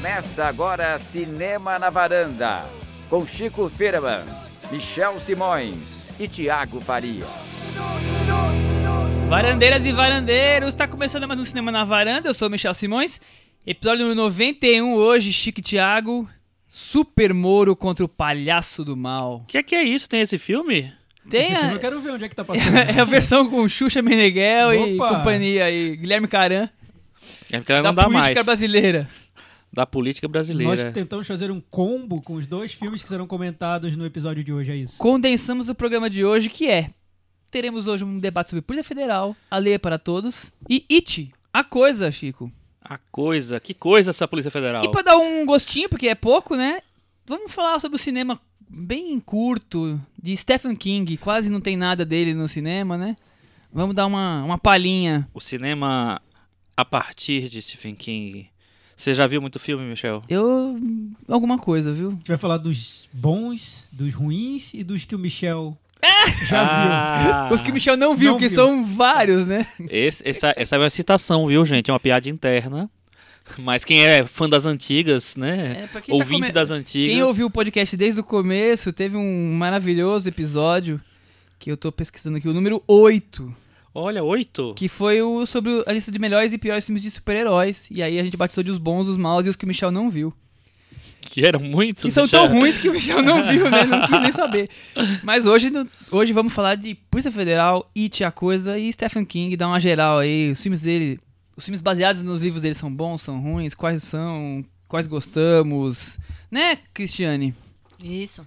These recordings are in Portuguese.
Começa agora Cinema na Varanda, com Chico Firman, Michel Simões e Tiago Faria. Varandeiras e varandeiros, tá começando mais um Cinema na Varanda, eu sou o Michel Simões. Episódio número 91 hoje, Chico e Thiago. Super Moro contra o Palhaço do Mal. O que é que é isso? Tem esse filme? Tem Esse filme a, eu quero ver onde é que tá passando. é a versão com Xuxa Meneghel e Opa! companhia aí, Guilherme Caran, É ela da não dá política mais. brasileira. Da política Nós brasileira. tentamos fazer um combo com os dois filmes que serão comentados no episódio de hoje, é isso? Condensamos o programa de hoje, que é... Teremos hoje um debate sobre Polícia Federal, a lei é para todos, e It, a coisa, Chico. A coisa, que coisa essa Polícia Federal. E pra dar um gostinho, porque é pouco, né? Vamos falar sobre o cinema bem curto de Stephen King. Quase não tem nada dele no cinema, né? Vamos dar uma, uma palhinha. O cinema a partir de Stephen King. Você já viu muito filme, Michel? Eu. alguma coisa, viu? A gente vai falar dos bons, dos ruins e dos que o Michel já Ah, Os que o Michel não viu, Não que viu. são vários, né? esse- essa, essa é uma citação, viu, gente? É uma piada interna. Mas quem é fã das antigas, né? É, tá Ouvinte come- das antigas. Quem ouviu o podcast desde o começo, teve um maravilhoso episódio que eu tô pesquisando aqui, o número 8. Olha, oito. Que foi o sobre a lista de melhores e piores filmes de super-heróis. E aí a gente batizou de os bons, os maus e os que o Michel não viu. Que eram muitos. Que são já. tão ruins que o Michel não viu, né? Não quis nem saber. Mas hoje, hoje vamos falar de Polícia Federal, It, a Coisa e Stephen King, dar uma geral aí. Os filmes dele, os filmes baseados nos livros dele são bons, são ruins, quais são, quais gostamos. Né, Cristiane? Isso.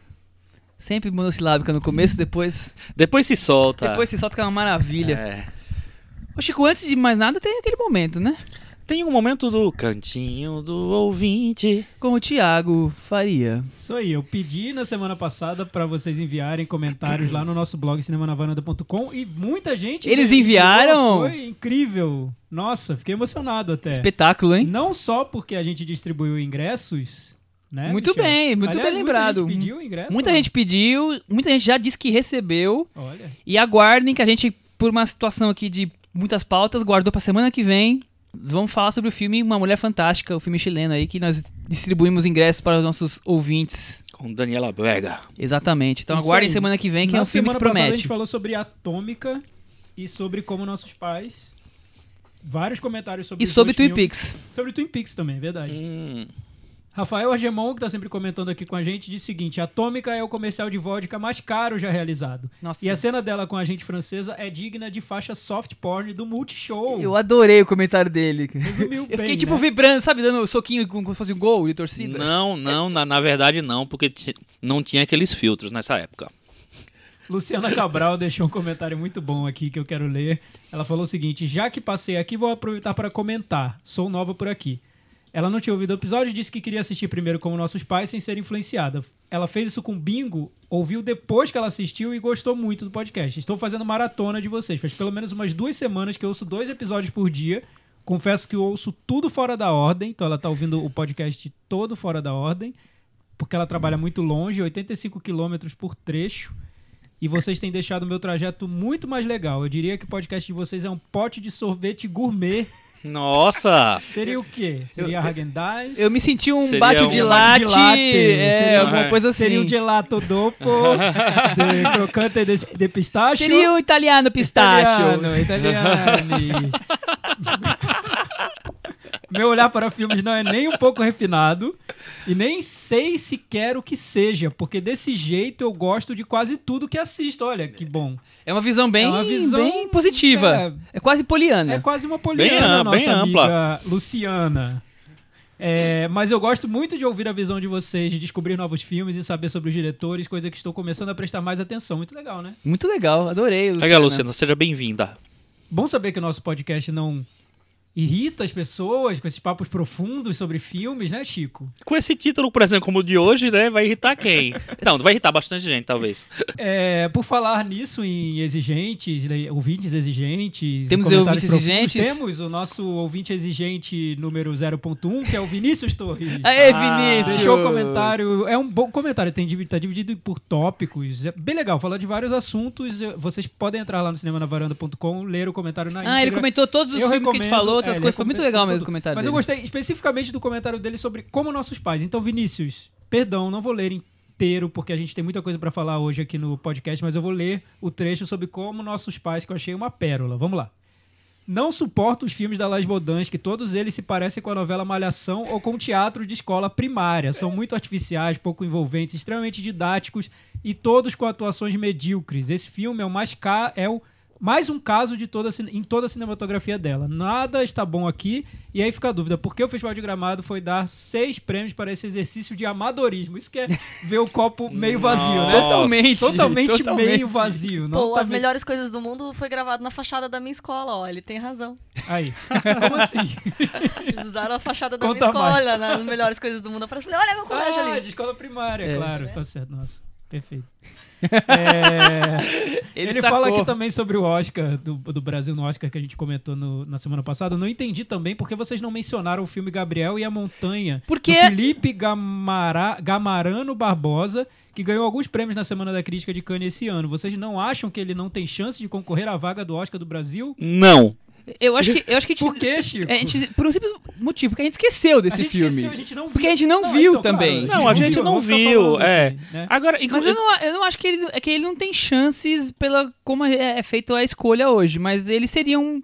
Sempre monossilábica no começo, depois, Depois se solta. depois se solta que é uma maravilha. É. Ô Chico, antes de mais nada, tem aquele momento, né? Tem um momento do cantinho do ouvinte. Com o Thiago Faria. Isso aí, eu pedi na semana passada pra vocês enviarem comentários lá no nosso blog cinemanavaranda.com e muita gente Eles enviaram? Foi incrível. Nossa, fiquei emocionado até. Espetáculo, hein? Não só porque a gente distribuiu ingressos, né? Muito Michel? bem, muito Aliás, bem lembrado. Muita gente pediu ingresso. Muita ó. gente pediu, muita gente já disse que recebeu. Olha. E aguardem que a gente, por uma situação aqui de muitas pautas, guardou pra semana que vem. Vamos falar sobre o filme Uma Mulher Fantástica, o filme chileno aí, que nós distribuímos ingressos para os nossos ouvintes. Com Daniela Brega. Exatamente. Então Isso aguardem aí. semana que vem, que Na é um filme que semana passada a promete. gente falou sobre Atômica e sobre como nossos pais. Vários comentários sobre E sobre Twin filmes. Peaks. Sobre Twin Peaks também, verdade. Hum, Rafael Argemon, que tá sempre comentando aqui com a gente, diz o seguinte: Atômica é o comercial de vodka mais caro já realizado. Nossa. E a cena dela com a gente francesa é digna de faixa soft porn do Multishow. Eu adorei o comentário dele. Resumiu Eu bem, fiquei tipo né? vibrando, sabe, dando soquinho como se fosse um gol de torcida. Não, não, na, na verdade não, porque não tinha aqueles filtros nessa época. Luciana Cabral deixou um comentário muito bom aqui que eu quero ler. Ela falou o seguinte: já que passei aqui, vou aproveitar para comentar. Sou nova por aqui. Ela não tinha ouvido o episódio e disse que queria assistir primeiro como nossos pais sem ser influenciada. Ela fez isso com bingo, ouviu depois que ela assistiu e gostou muito do podcast. Estou fazendo maratona de vocês. Faz pelo menos umas duas semanas que eu ouço dois episódios por dia. Confesso que eu ouço tudo fora da ordem. Então ela está ouvindo o podcast todo fora da ordem. Porque ela trabalha muito longe, 85 quilômetros por trecho. E vocês têm deixado o meu trajeto muito mais legal. Eu diria que o podcast de vocês é um pote de sorvete gourmet. Nossa! Seria o quê? Seria Häagen-Dazs? Eu me senti um Seria bate um de latte, é, seria- alguma coisa assim. Seria um gelato dopo de crocante de, de pistache. Seria o italiano pistacho. Italiano, italiano. Meu olhar para filmes não é nem um pouco refinado e nem sei sequer o que seja, porque desse jeito eu gosto de quase tudo que assisto. Olha que bom. É uma visão bem, É uma visão, bem positiva. É, quase poliana. É quase uma poliana, Bem nossa bem amiga ampla. Luciana. É, mas eu gosto muito de ouvir a visão de vocês, de descobrir novos filmes e saber sobre os diretores, coisa que estou começando a prestar mais atenção. Muito legal, né? Muito legal, adorei. Luciana. Legal, Luciana, seja bem-vinda. Bom saber que o nosso podcast não irrita as pessoas com esses papos profundos sobre filmes, né, Chico? Com esse título, por exemplo, como o de hoje, né? Vai irritar quem? Não, vai irritar bastante gente, talvez. É, por falar nisso em exigentes, ouvintes exigentes, Temos ouvintes profundos, exigentes? Temos o nosso ouvinte exigente número 0.1, que é o Vinícius Torres. Aê, Ah, Vinícius! Deixou o comentário. É um bom comentário. Tem, tá dividido por tópicos. É bem legal. Fala de vários assuntos. Vocês podem entrar lá no cinemanavaranda.com, ler o comentário na Ah, ele íntegra. comentou todos os Eu filmes que a gente falou, outras É, coisas. Foi muito legal mesmo o comentário Mas eu dele. gostei especificamente do comentário dele sobre como nossos pais. Então, Vinícius, perdão, não vou ler inteiro, porque a gente tem muita coisa pra falar hoje aqui no podcast, mas eu vou ler o trecho sobre como nossos pais, que eu achei uma pérola. Vamos lá. Não suporto os filmes da Las Bodans, que todos eles se parecem com a novela Malhação ou com teatro de escola primária. São muito artificiais, pouco envolventes, extremamente didáticos e todos com atuações medíocres. Esse filme é o mais ca... é o mais um caso de toda em toda a cinematografia dela. Nada está bom aqui. E aí fica a dúvida, por que o Festival de Gramado foi dar seis prêmios para esse exercício de amadorismo? Isso que é ver o copo meio vazio, né? Totalmente. Totalmente, Totalmente. meio vazio. Pô, as melhores coisas do mundo foi gravado na fachada da minha escola, ó. Ele tem razão. Aí. Como assim? Eles usaram a fachada da Conta minha mais. escola nas melhores coisas do mundo. Eu falei, olha meu colégio Ah, ali. de escola primária, É. claro. Tá certo, nossa. Perfeito. É, Ele, Ele, fala aqui também sobre o Oscar, do, do Brasil no Oscar, que a gente comentou no- na semana passada. Eu não entendi também porque vocês não mencionaram o filme Gabriel e a Montanha. Porque- do Felipe Gamara, Gamarano Barbosa, que ganhou alguns prêmios na Semana da Crítica de Cannes esse ano. Vocês não acham que ele não tem chance de concorrer à vaga do Oscar do Brasil? Não. Eu acho que, eu acho que a gente, Por quê, Chico? é, a gente- por um simples motivo, porque a gente esqueceu A desse gente filme. esqueceu, a gente não viu. Porque a gente não viu então, também. Não, a gente não viu, falando é. aqui, né? Agora, Mas eu não, eu não acho que ele, é que ele não tem chances pela como é, é feita a escolha hoje, mas ele seria um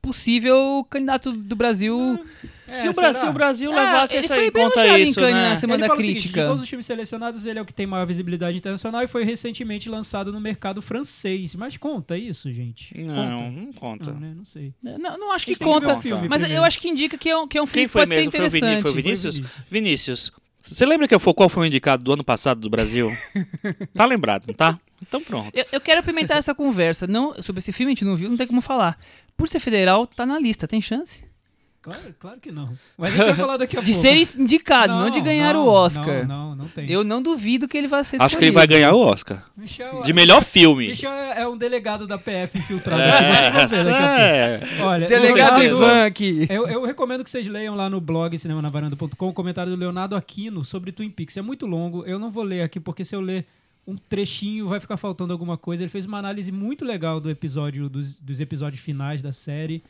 possível candidato do Brasil. se, É, o Brasil, será? o Brasil Ah, levasse ele isso em bem conta isso, né? na semana ele da o seguinte, crítica. de todos os filmes selecionados, ele é o que tem maior visibilidade internacional e foi recentemente lançado no mercado francês. Mas conta isso, gente? Não, Conta. não conta. Não, né? Não sei. Não, não acho que que ver conta, o filme mas primeiro. eu acho que indica que é um, que é um filme Quem que foi pode ser mesmo? Foi o interessante. foi o Vinícius? Vinícius. Vinícius, você lembra que foi, qual foi o indicado do ano passado do Brasil? tá lembrado, não tá? Então pronto. Eu, eu quero apimentar essa conversa. Não, sobre esse filme a gente não viu, não tem como falar. Por ser federal, tá na lista, tem chance? Claro, claro que não. Mas a gente vai falar daqui a De pouco. ser indicado, não, de ganhar não, o Oscar. Não, não, não tem. Eu não duvido que ele vai ser Acho que ele vai escolhido. ganhar o Oscar. Michel, De melhor filme. Michel é, é um delegado da PF infiltrado. aqui, É, vamos ver daqui a pouco. é. Olha, Delegado. Ivan aqui. Eu, eu recomendo que vocês leiam lá no blog cinemanavaranda.com o comentário do Leonardo Aquino sobre Twin Peaks. É muito longo, eu não vou ler aqui porque se eu ler um trechinho vai ficar faltando alguma coisa. Ele fez uma análise muito legal do episódio dos, dos episódios finais da série.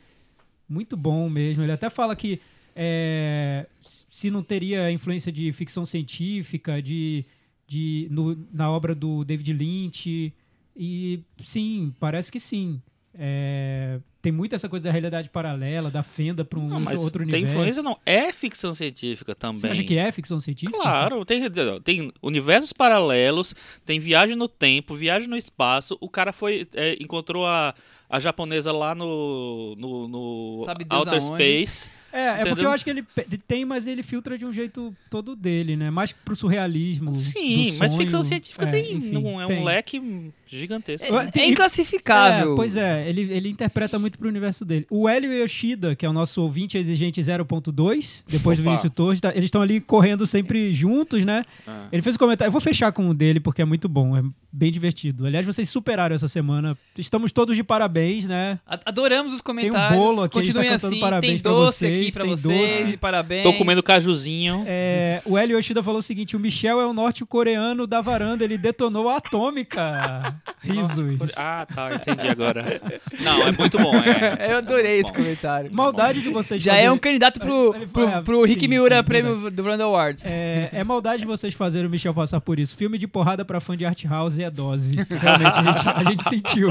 Muito bom mesmo. Ele até fala que é, se não teria influência de ficção científica, de, de no- na obra do David Lynch. E sim, parece que sim. É, tem muito essa coisa da realidade paralela, da fenda para um Não, outro, mas outro tem universo. influência não. É ficção científica também. Você acha que é ficção científica? Claro, tem, tem universos paralelos, tem viagem no tempo, viagem no espaço. O cara foi é, encontrou a, a japonesa lá no, no, no Outer aonde. Space. É, é porque eu acho que ele tem, mas ele filtra de um jeito todo dele, né? Mais pro surrealismo. Sim, do mas ficção científica É, tem, enfim, não é tem. um leque gigantesco. É, é inclassificável. É, pois é, ele, ele interpreta muito pro universo dele. O Hélio Yoshida, que é o nosso ouvinte exigente 0.2, depois do Opa. Vinícius Torres, tá- eles estão ali correndo sempre juntos, né? Ah. Ele fez um comentário. Eu vou fechar com o dele porque é muito bom, é bem divertido. Aliás, vocês superaram essa semana. Estamos todos de parabéns, né? Adoramos os Tem um comentários. bolo aqui, a gente tá Continuem cantando assim. parabéns tem pra doce vocês, aqui pra tem vocês. doce. Parabéns. Tô comendo cajuzinho. É, o Hélio Yoshida falou o seguinte: o Michel é o norte-coreano da varanda, ele detonou a atômica. Risos. Ah, tá, entendi agora. Não, é muito bom. É. Eu adorei esse Bom. comentário. Maldade de vocês Já fazerem- é um candidato pro, Ele- pro, é, pro Rick sim, Miura sim, prêmio do Randall Awards. É, é maldade de vocês fazerem o Michel passar por isso. Filme de porrada pra fã de art house é dose. Realmente, a gente, a gente sentiu.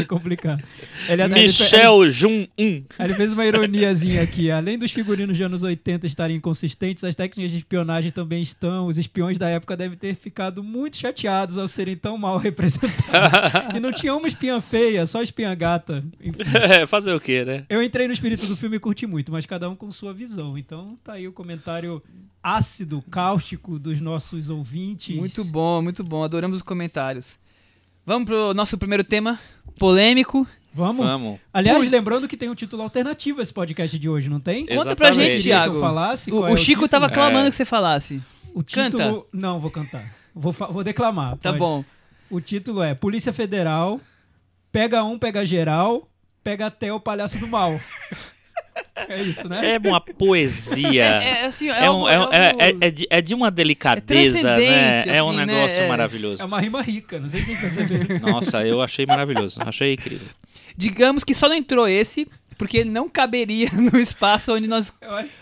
É complicado. Ele, ele- Michel Jun 1. Ele, ele fez uma ironiazinha aqui. Além dos figurinos de anos 80 estarem inconsistentes, as técnicas de espionagem também estão. Os espiões da época devem ter ficado muito chateados ao serem tão mal representados. e não tinha uma espiã feia, só espiã gata. Enfim. É, fazer o quê, né? Eu entrei no espírito do filme e curti muito, mas cada um com sua visão. Então tá aí o comentário ácido, cáustico dos nossos ouvintes. Muito bom, muito bom. Adoramos os comentários. Vamos pro nosso primeiro tema, polêmico. Vamos? Vamos. Aliás, lembrando que tem um título alternativo esse podcast de hoje, não tem? Conta pra Exatamente. gente, Queria que Thiago. O, qual é o Chico título? tava clamando É. que você falasse. O título... Canta. Não, vou cantar. Vou, vou declamar. Tá pode. bom. O título é Polícia Federal, pega um, pega geral, pega até o palhaço do mal. é isso, né? É uma poesia. É, assim, é, É, um- é, um- é- é- de, é de uma delicadeza, né? É um assim, né? negócio É. maravilhoso. É uma rima rica, não sei se vocês perceberam. Nossa, eu achei maravilhoso. Achei incrível. Digamos que só não entrou esse porque ele não caberia no espaço onde nós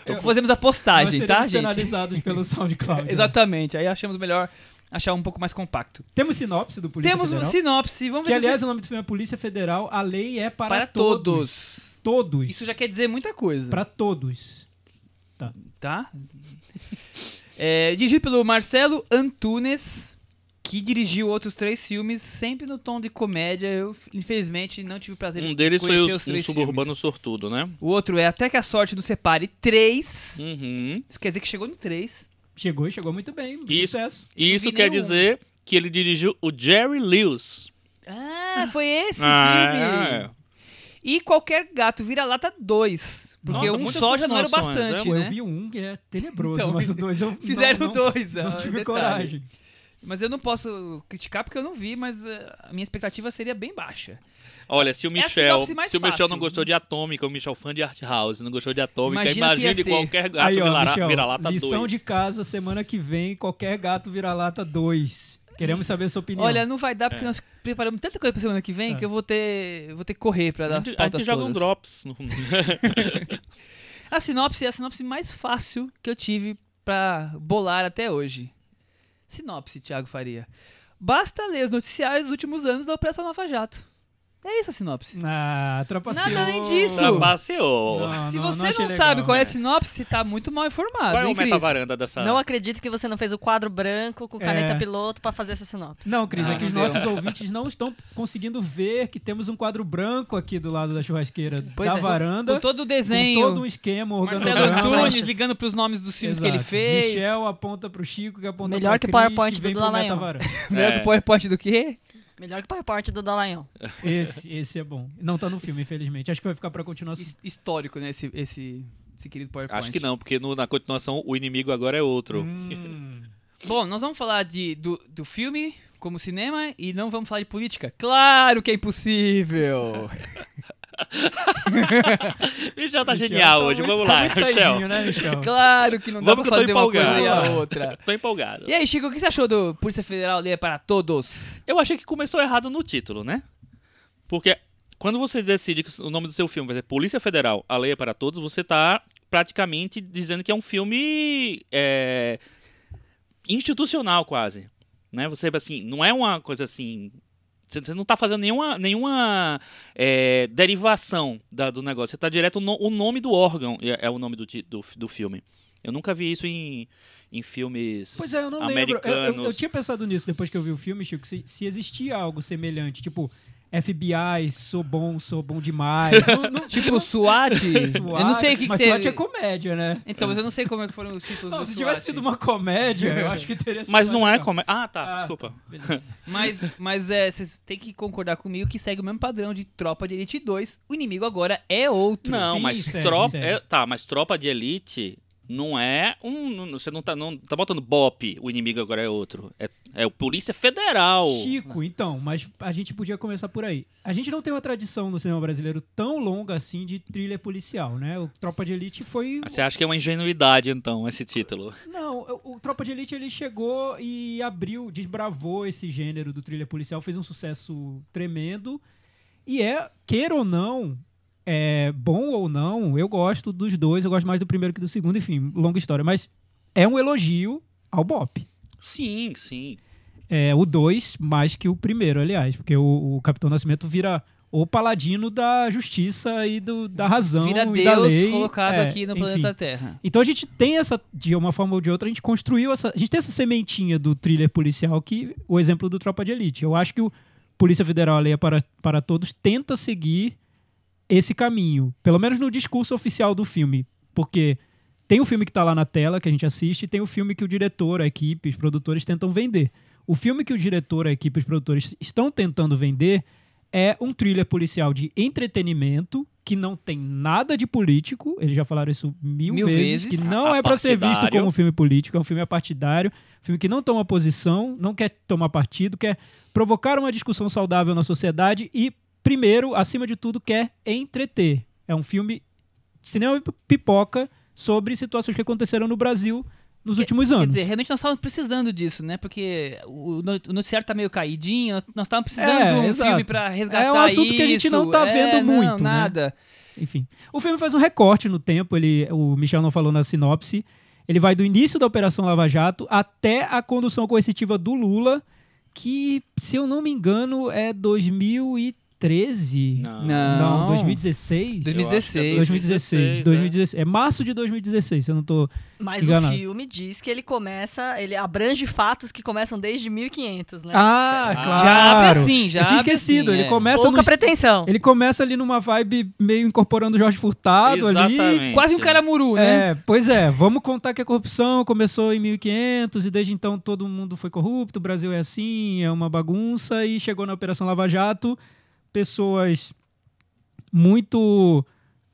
Eu, eu, fazemos a postagem, nós tá, gente? penalizados pelo SoundCloud. né? Exatamente. Aí achamos melhor achar um pouco mais compacto. Temos sinopse do Polícia Temos um Federal. sinopse, vamos Que, ver se aliás, o nome do filme é Polícia Federal. A lei é para, para todos. Todos. Isso já quer dizer muita coisa. Para todos. Tá? É, dirigido pelo Marcelo Antunes, que dirigiu outros três filmes, sempre no tom de comédia. Eu, infelizmente, não tive o prazer Um de deles foi conhecer o, os um três suburbano filmes. sortudo, né? O outro é Até que a Sorte nos Separe 3. Uhum. Isso quer dizer que chegou no 3. Chegou e chegou muito bem. Isso. Sucesso. E isso quer nenhum. dizer que ele dirigiu o Jerry Lewis. Ah, foi esse Ah, filme. E Qualquer Gato Vira-Lata 2. Porque Nossa, um só já não era o continuações, bastante, Pô, né? eu vi um que é tenebroso, Então, mas o dois eu Fizeram não, o não, dois. não ah, tive detalhe. coragem. Mas eu não posso criticar porque eu não vi, mas eh, a minha expectativa seria bem baixa. Olha, se o É a Michel, mais se o Michel fácil. não gostou de Atômica, o Michel fã de Art House, não gostou de Atômica, Imagina imagine ser. qualquer gato vira- vira-lata lição 2. de casa, semana que vem, qualquer gato vira-lata 2. Queremos saber a sua opinião. Olha, não vai dar É. porque nós preparamos tanta coisa pra semana que vem Tá. que eu vou ter, vou ter que correr pra dar A as a gente joga um drops. A sinopse é a sinopse mais fácil que eu tive pra bolar até hoje. Sinopse, Thiago Faria. Basta ler os noticiários dos últimos anos da Operação Lava Jato. É isso a sinopse. Ah, trapaceou. Nada além disso. Trapaceou. Se não- você não não, sabe legal. qual é a sinopse, você tá muito mal informado. Qual é o metavaranda dessa... Não acredito que você não fez o quadro branco com caneta É. piloto pra fazer essa sinopse. Não, Cris, Ah, é que os deu. nossos ouvintes não estão conseguindo ver que temos um quadro branco aqui do lado da churrasqueira Pois da é, varanda. Com todo o com desenho. todo um esquema, Marcelo Flechas. ligando pros nomes dos filmes Exato. que ele fez. Michel aponta pro Chico, que aponta Melhor pra que o Cris, PowerPoint do pro metavaranda. Melhor É. que o PowerPoint do quê? Melhor que o PowerPoint do Dallagnol. Esse, esse é bom. Não tá no filme, infelizmente. Acho que vai ficar pra continuação. His- Histórico, né? Esse, esse, esse querido PowerPoint. Acho que não, porque no- na continuação o inimigo agora é outro. Hum. Bom, nós vamos falar de, do, do filme como cinema e não vamos falar de política. Claro que é impossível! Michel tá Michel genial tá hoje, muito- vamos tá lá, Michel. né, Michel? claro que não dá Vamos pra fazer uma coisa e a outra. Tô empolgado. E aí, Chico, o que você achou do Polícia Federal é para Todos? Eu achei que começou errado no título, né? Porque quando você decide que o nome do seu filme vai ser Polícia Federal, a lei é para todos, você tá praticamente dizendo que é um filme é, institucional quase, né? Você assim, não é uma coisa assim, você não tá fazendo nenhuma, nenhuma é, derivação da- do negócio. Você tá direto no o nome do órgão é, é o nome do, do, do filme. Eu nunca vi isso em, em filmes Pois é, eu não lembro. Eu, americanos. eu- eu tinha pensado nisso depois que eu vi o filme, Chico, se, se existia algo semelhante, tipo FBI, sou bom, sou bom demais. Não- não- Tipo, SWAT? eu não sei o que, que Mas teve. SWAT é comédia, né? Então, mas eu não sei como é que foram os títulos Não, do se SWAT. tivesse sido uma comédia, eu acho que teria sido Mas não é como. Ah, tá, Ah, desculpa. beleza. Mas, mas é, vocês têm que concordar comigo que segue o mesmo padrão de Tropa de Elite 2. O inimigo agora é outro. Não, Sim, mas segue, tropa. segue. é- tá, mas tropa de elite não é um. Você não tá, não tá botando BOP, o inimigo agora é outro. É, é o Polícia Federal. Chico, então, mas a gente podia começar por aí. A gente não tem uma tradição no cinema brasileiro tão longa assim de thriller policial, né? O Tropa de Elite foi. Você acha que é uma ingenuidade, então, esse título? Não, o, o Tropa de Elite ele chegou e abriu, desbravou esse gênero do thriller policial, fez um sucesso tremendo. E é, queira ou não, é bom ou não, eu gosto dos dois, eu gosto mais do primeiro que do segundo, enfim, longa história. Mas é um elogio ao Bop. Sim, sim. É, o 2 mais que o primeiro, aliás, porque o, o Capitão Nascimento vira o paladino da justiça e do, da razão Vira e da Deus lei. colocado É, aqui no enfim. planeta Terra. Então a gente tem essa, de uma forma ou de outra, a gente construiu essa. A gente tem essa sementinha do thriller policial que o exemplo do Tropa de Elite. Eu acho que o Polícia Federal, a lei é para, para todos, tenta seguir esse caminho. Pelo menos no discurso oficial do filme. Porque tem o filme que está lá na tela, que a gente assiste, e tem o filme que o diretor, a equipe, os produtores tentam vender. O filme que o diretor, a equipe, os produtores estão tentando vender é um thriller policial de entretenimento que não tem nada de político. Eles já falaram isso mil, Mil vezes, vezes. que não é para ser visto como um filme político, é um filme apartidário, filme que não toma posição, não quer tomar partido, quer provocar uma discussão saudável na sociedade e, primeiro, acima de tudo, quer entreter. É um filme cinema pipoca sobre situações que aconteceram no Brasil nos últimos anos. Quer dizer, realmente nós estávamos precisando disso, né? Porque o no- o noticiário tá meio caidinho, nós- estávamos precisando É, de um exato. filme pra resgatar É um assunto que a gente isso. não tá É, vendo não, muito, né? nada. enfim. O filme faz um recorte no tempo, ele, o Michel não falou na sinopse. Ele vai do início da Operação Lava Jato até a condução coercitiva do Lula, que, se eu não me engano, é 2013. Não. Não. 2016. 2016. 2016, é. 2016. É março de 2016, se eu não tô. Mas Enganado. o filme diz que ele começa, ele abrange fatos que começam desde 1500, né? Ah, Ah. claro. Já abre assim, já Eu tinha esquecido. assim, ele é. começa Pouca no, pretensão. Ele começa ali numa vibe meio incorporando o Jorge Furtado ali. Exatamente. Quase um caramuru, né? É, pois é, vamos contar que a corrupção começou em 1500 e desde então todo mundo foi corrupto, o Brasil é assim, é uma bagunça e chegou na Operação Lava Jato pessoas muito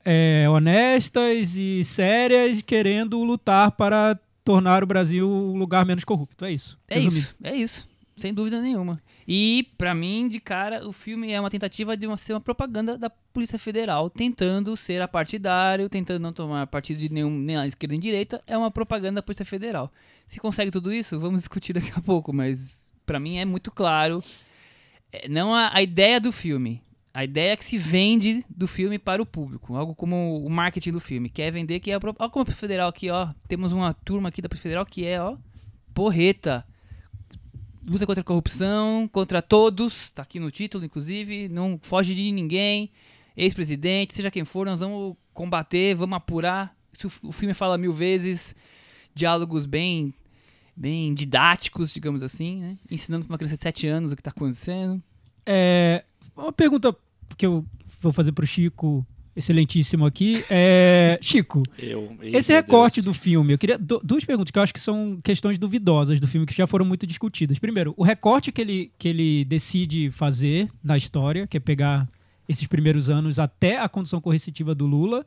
é, honestas e sérias querendo lutar para tornar o Brasil um lugar menos corrupto. É isso. É isso, é isso. Sem dúvida nenhuma. E, pra mim, de cara, o filme é uma tentativa de uma, ser uma propaganda da Polícia Federal, tentando ser apartidário, tentando não tomar partido de nenhum, nem à esquerda nem à direita. É uma propaganda da Polícia Federal. Se consegue tudo isso, vamos discutir daqui a pouco, mas pra mim é muito claro. É, não a, a ideia do filme. A ideia que se vende do filme para o público. Algo como o marketing do filme. Quer vender que é Olha como Polícia Federal aqui, ó. Temos uma turma aqui da Federal que é, ó. Porreta luta contra a corrupção, contra todos, tá aqui no título, inclusive, não foge de ninguém, ex-presidente, seja quem for, nós vamos combater, vamos apurar. O filme fala mil vezes, diálogos bem, bem didáticos, digamos assim, né? ensinando para uma criança de 7 anos o que tá acontecendo. É, uma pergunta que eu vou fazer pro Chico, excelentíssimo aqui. É, Chico, Eu, esse recorte Deus. do filme, eu queria du- duas perguntas que eu acho que são questões duvidosas do filme que já foram muito discutidas. Primeiro, o recorte que ele, que ele decide fazer na história, que é pegar esses primeiros anos até a condução coercitiva do Lula,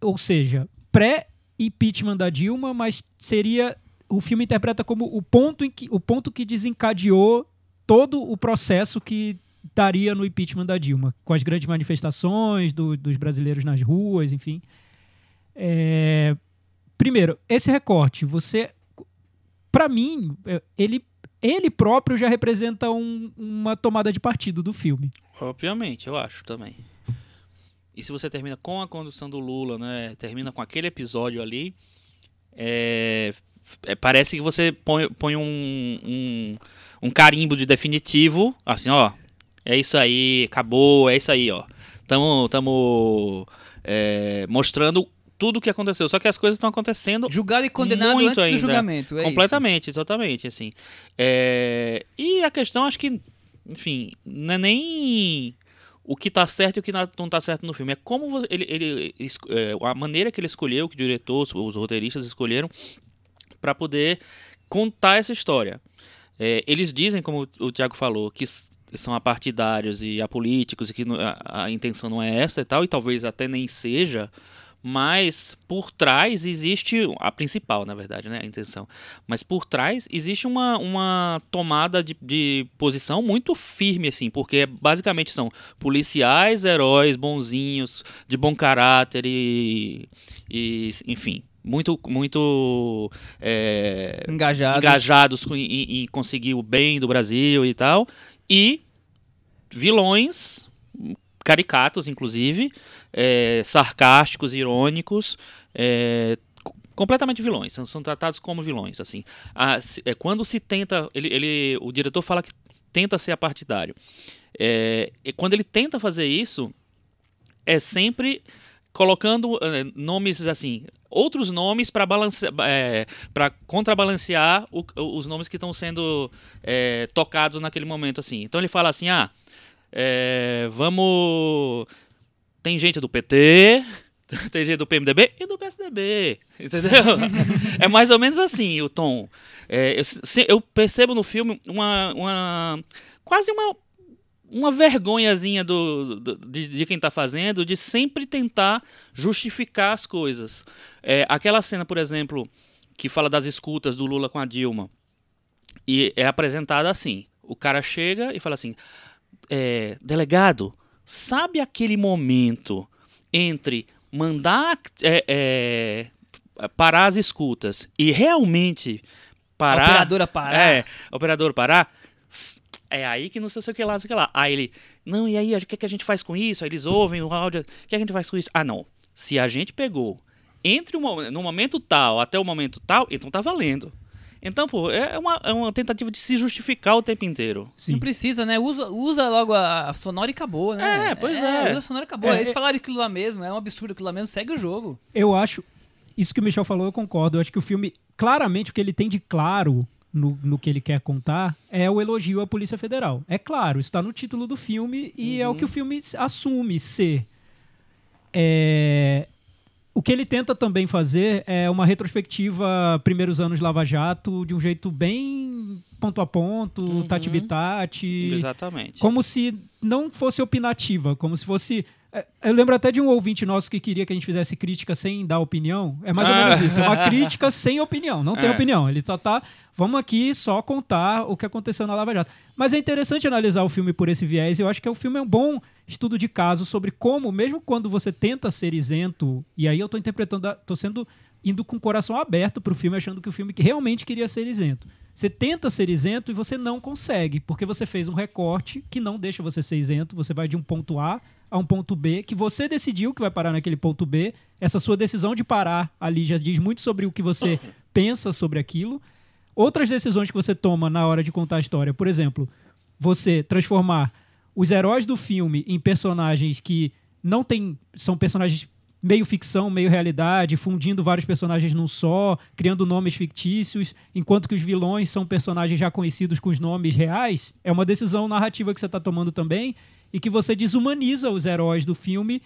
ou seja, pré-impeachment da Dilma, mas seria o filme interpreta como o ponto em que o ponto que desencadeou todo o processo que daria no impeachment da Dilma, com as grandes manifestações do- dos brasileiros nas ruas, enfim. É, primeiro, esse recorte, você, para mim, é, ele ele próprio já representa um- uma tomada de partido do filme. Obviamente, eu acho também. E se você termina com a condução do Lula, né? Termina com aquele episódio ali, é, é, parece que você põe, põe um, um, um carimbo de definitivo, assim, ó, é isso aí, acabou, é isso aí, ó. Tamo, tamo é, mostrando tudo o que aconteceu. Só que as coisas estão acontecendo Julgado e condenado Muito antes do ainda. julgamento. É Completamente, exatamente, assim. É, E a questão, acho que, enfim, não é nem o que tá certo e o que não não tá certo no filme. É como ele, ele é, a maneira que ele escolheu, que o diretor, os roteiristas escolheram para poder contar essa história. É, eles dizem, como o Tiago falou, que são apartidários e apolíticos e que a, a intenção não é essa e tal, e talvez até nem seja, mas por trás existe a principal, na verdade, né, a intenção. Mas por trás existe uma, uma tomada de, de posição muito firme, assim, porque basicamente são policiais, heróis, bonzinhos, de bom caráter e, e enfim, muito, muito é, isso. Engajado. engajados com- em, em conseguir o bem do Brasil e tal, e vilões caricatos, inclusive, é, sarcásticos, irônicos, é, co- completamente vilões, são, são tratados como vilões, assim. Se- é, quando se tenta, ele, ele- o diretor fala que tenta ser apartidário. É, e quando ele tenta fazer isso, é sempre colocando eh, nomes assim, outros nomes para para contrabalancear o- os nomes que estão sendo eh, tocados naquele momento assim. Então ele fala assim, ah, é, vamos, tem gente do PT, tem gente do PMDB e do PSDB, entendeu? é mais ou menos assim o tom. É, eu, eu percebo no filme uma, uma quase uma uma vergonhazinha do, do- de, de quem tá fazendo de sempre tentar justificar as coisas. É, aquela cena, por exemplo, que fala das escutas do Lula com a Dilma e é apresentada assim: o cara chega e fala assim, é, delegado, sabe aquele momento entre mandar é, é, parar as escutas e realmente A parar operadora parar. é, operador parar. É aí que não sei o que lá, não sei o que lá. Aí ele, não, e aí, o que, que a gente faz com isso? Aí eles ouvem o áudio, o que, que a gente faz com isso? Ah, não. Se a gente pegou entre o momento, no momento tal até o momento tal, então tá valendo. Então, pô, é uma, é uma tentativa de se justificar o tempo inteiro. Sim. Não precisa, né? Usa, usa logo a, a sonora e acabou, né? É, pois é. Usa a sonora e acabou. É, Eles é- falaram aquilo lá mesmo, é um absurdo aquilo lá mesmo, segue o jogo. Eu acho. Isso que o Michel falou, eu concordo. Eu acho que o filme, claramente, o que ele tem de claro no, no que ele quer contar é o elogio à Polícia Federal. É claro, está no título do filme e é o que o filme assume ser. É, O que ele tenta também fazer é uma retrospectiva primeiros anos Lava Jato de um jeito bem ponto a ponto, Uhum. tati bitati. Exatamente. Como se não fosse opinativa, como se fosse. É, Eu lembro até de um ouvinte nosso que queria que a gente fizesse crítica sem dar opinião. É mais ou Ah. menos isso. É uma crítica sem opinião. Não tem É. opinião. Ele só tá. Vamos aqui só contar o que aconteceu na Lava Jato. Mas é interessante analisar o filme por esse viés. Eu acho que o filme é um bom estudo de caso sobre como, mesmo quando você tenta ser isento, e aí eu tô interpretando, tô sendo indo com o coração aberto pro filme, achando que o filme que realmente queria ser isento. Você tenta ser isento e você não consegue, porque você fez um recorte que não deixa você ser isento. Você vai de um ponto A a um ponto B, que você decidiu que vai parar naquele ponto B. Essa sua decisão de parar ali já diz muito sobre o que você pensa sobre aquilo. Outras decisões que você toma na hora de contar a história, por exemplo, você transformar os heróis do filme em personagens que não tem, são personagens meio ficção, meio realidade, fundindo vários personagens num só, criando nomes fictícios, enquanto que os vilões são personagens já conhecidos com os nomes reais, é uma decisão narrativa que você está tomando também e que você desumaniza os heróis do filme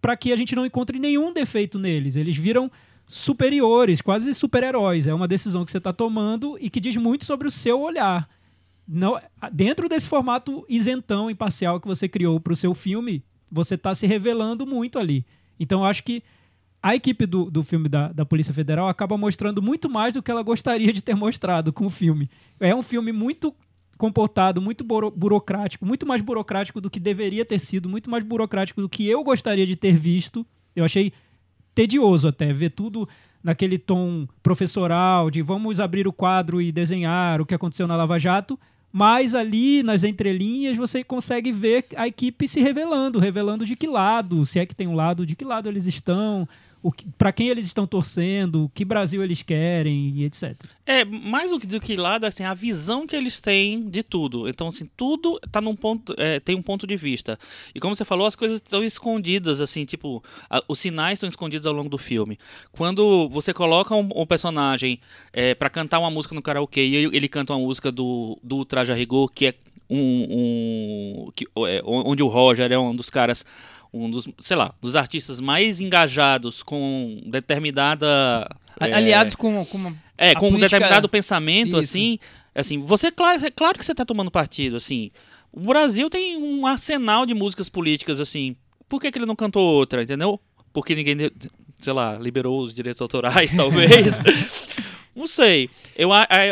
para que a gente não encontre nenhum defeito neles. Eles viram superiores, quase super-heróis. É uma decisão que você está tomando e que diz muito sobre o seu olhar. Não, dentro desse formato isentão, imparcial que você criou para o seu filme, você está se revelando muito ali. Então, eu acho que a equipe do, do filme da, da Polícia Federal acaba mostrando muito mais do que ela gostaria de ter mostrado com o filme. É um filme muito comportado, muito buro- burocrático, muito mais burocrático do que deveria ter sido, muito mais burocrático do que eu gostaria de ter visto. Eu achei tedioso até ver tudo naquele tom professoral de vamos abrir o quadro e desenhar o que aconteceu na Lava Jato, mas ali nas entrelinhas você consegue ver a equipe se revelando, revelando de que lado, se é que tem um lado, de que lado eles estão, para quem eles estão torcendo, que Brasil eles querem e etc. É, mais do que, do que lado, assim, a visão que eles têm de tudo. Então, assim, tudo tá num ponto, é, tem um ponto de vista. E como você falou, as coisas estão escondidas, assim, tipo, a- os sinais estão escondidos ao longo do filme. Quando você coloca um, um personagem é, para cantar uma música no karaokê e ele, ele canta uma música do, do Traje Rigor, que é um. um que, é, onde o Roger é um dos caras um dos, sei lá, dos artistas mais engajados com determinada é, Aliados com, com uma- é, com um determinado pensamento, Isso. assim, assim, você, claro, é claro que você tá tomando partido, assim, o Brasil tem um arsenal de músicas políticas, assim, por que, que ele não cantou outra, entendeu? Porque ninguém, sei lá, liberou os direitos autorais, talvez. não sei, eu,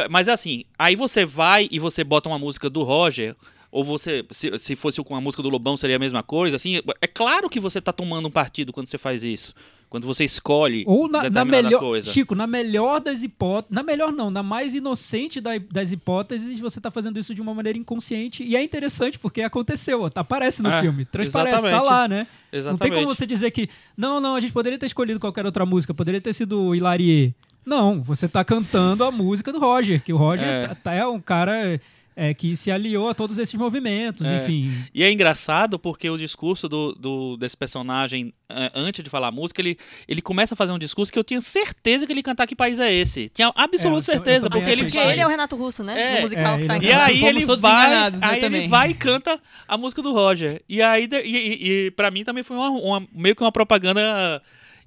mas assim, aí você vai e você bota uma música do Roger, ou você, se, se fosse com a música do Lobão, seria a mesma coisa, assim, é claro que você tá tomando um partido quando você faz isso. Quando você escolhe Ou na, na melhor. coisa. Chico, na melhor das hipóteses. Na melhor não, na mais inocente da- das hipóteses, você tá fazendo isso de uma maneira inconsciente. E é interessante, porque aconteceu, ó, tá, aparece no É, filme. Transparece, tá exatamente. lá, né? Exatamente. Não tem como você dizer que. Não, não, a gente poderia ter escolhido qualquer outra música, poderia ter sido Hilarie. Não, você tá cantando a música do Roger, que o Roger É. tá- tá- é um cara é, que se aliou a todos esses movimentos, É. enfim. E é engraçado porque o discurso do, do- desse personagem, eh, antes de falar a música, ele, ele começa a fazer um discurso que eu tinha certeza que ele ia cantar Que País é Esse? Tinha absoluta É, eu- eu certeza, também porque ele Porque ele é o Renato Russo, né? É, no musical é, que tá ele em é E o aí ele vai, né, aí ele vai e canta a música do Roger. E aí, e, e, e pra mim também foi uma, uma- meio que uma propaganda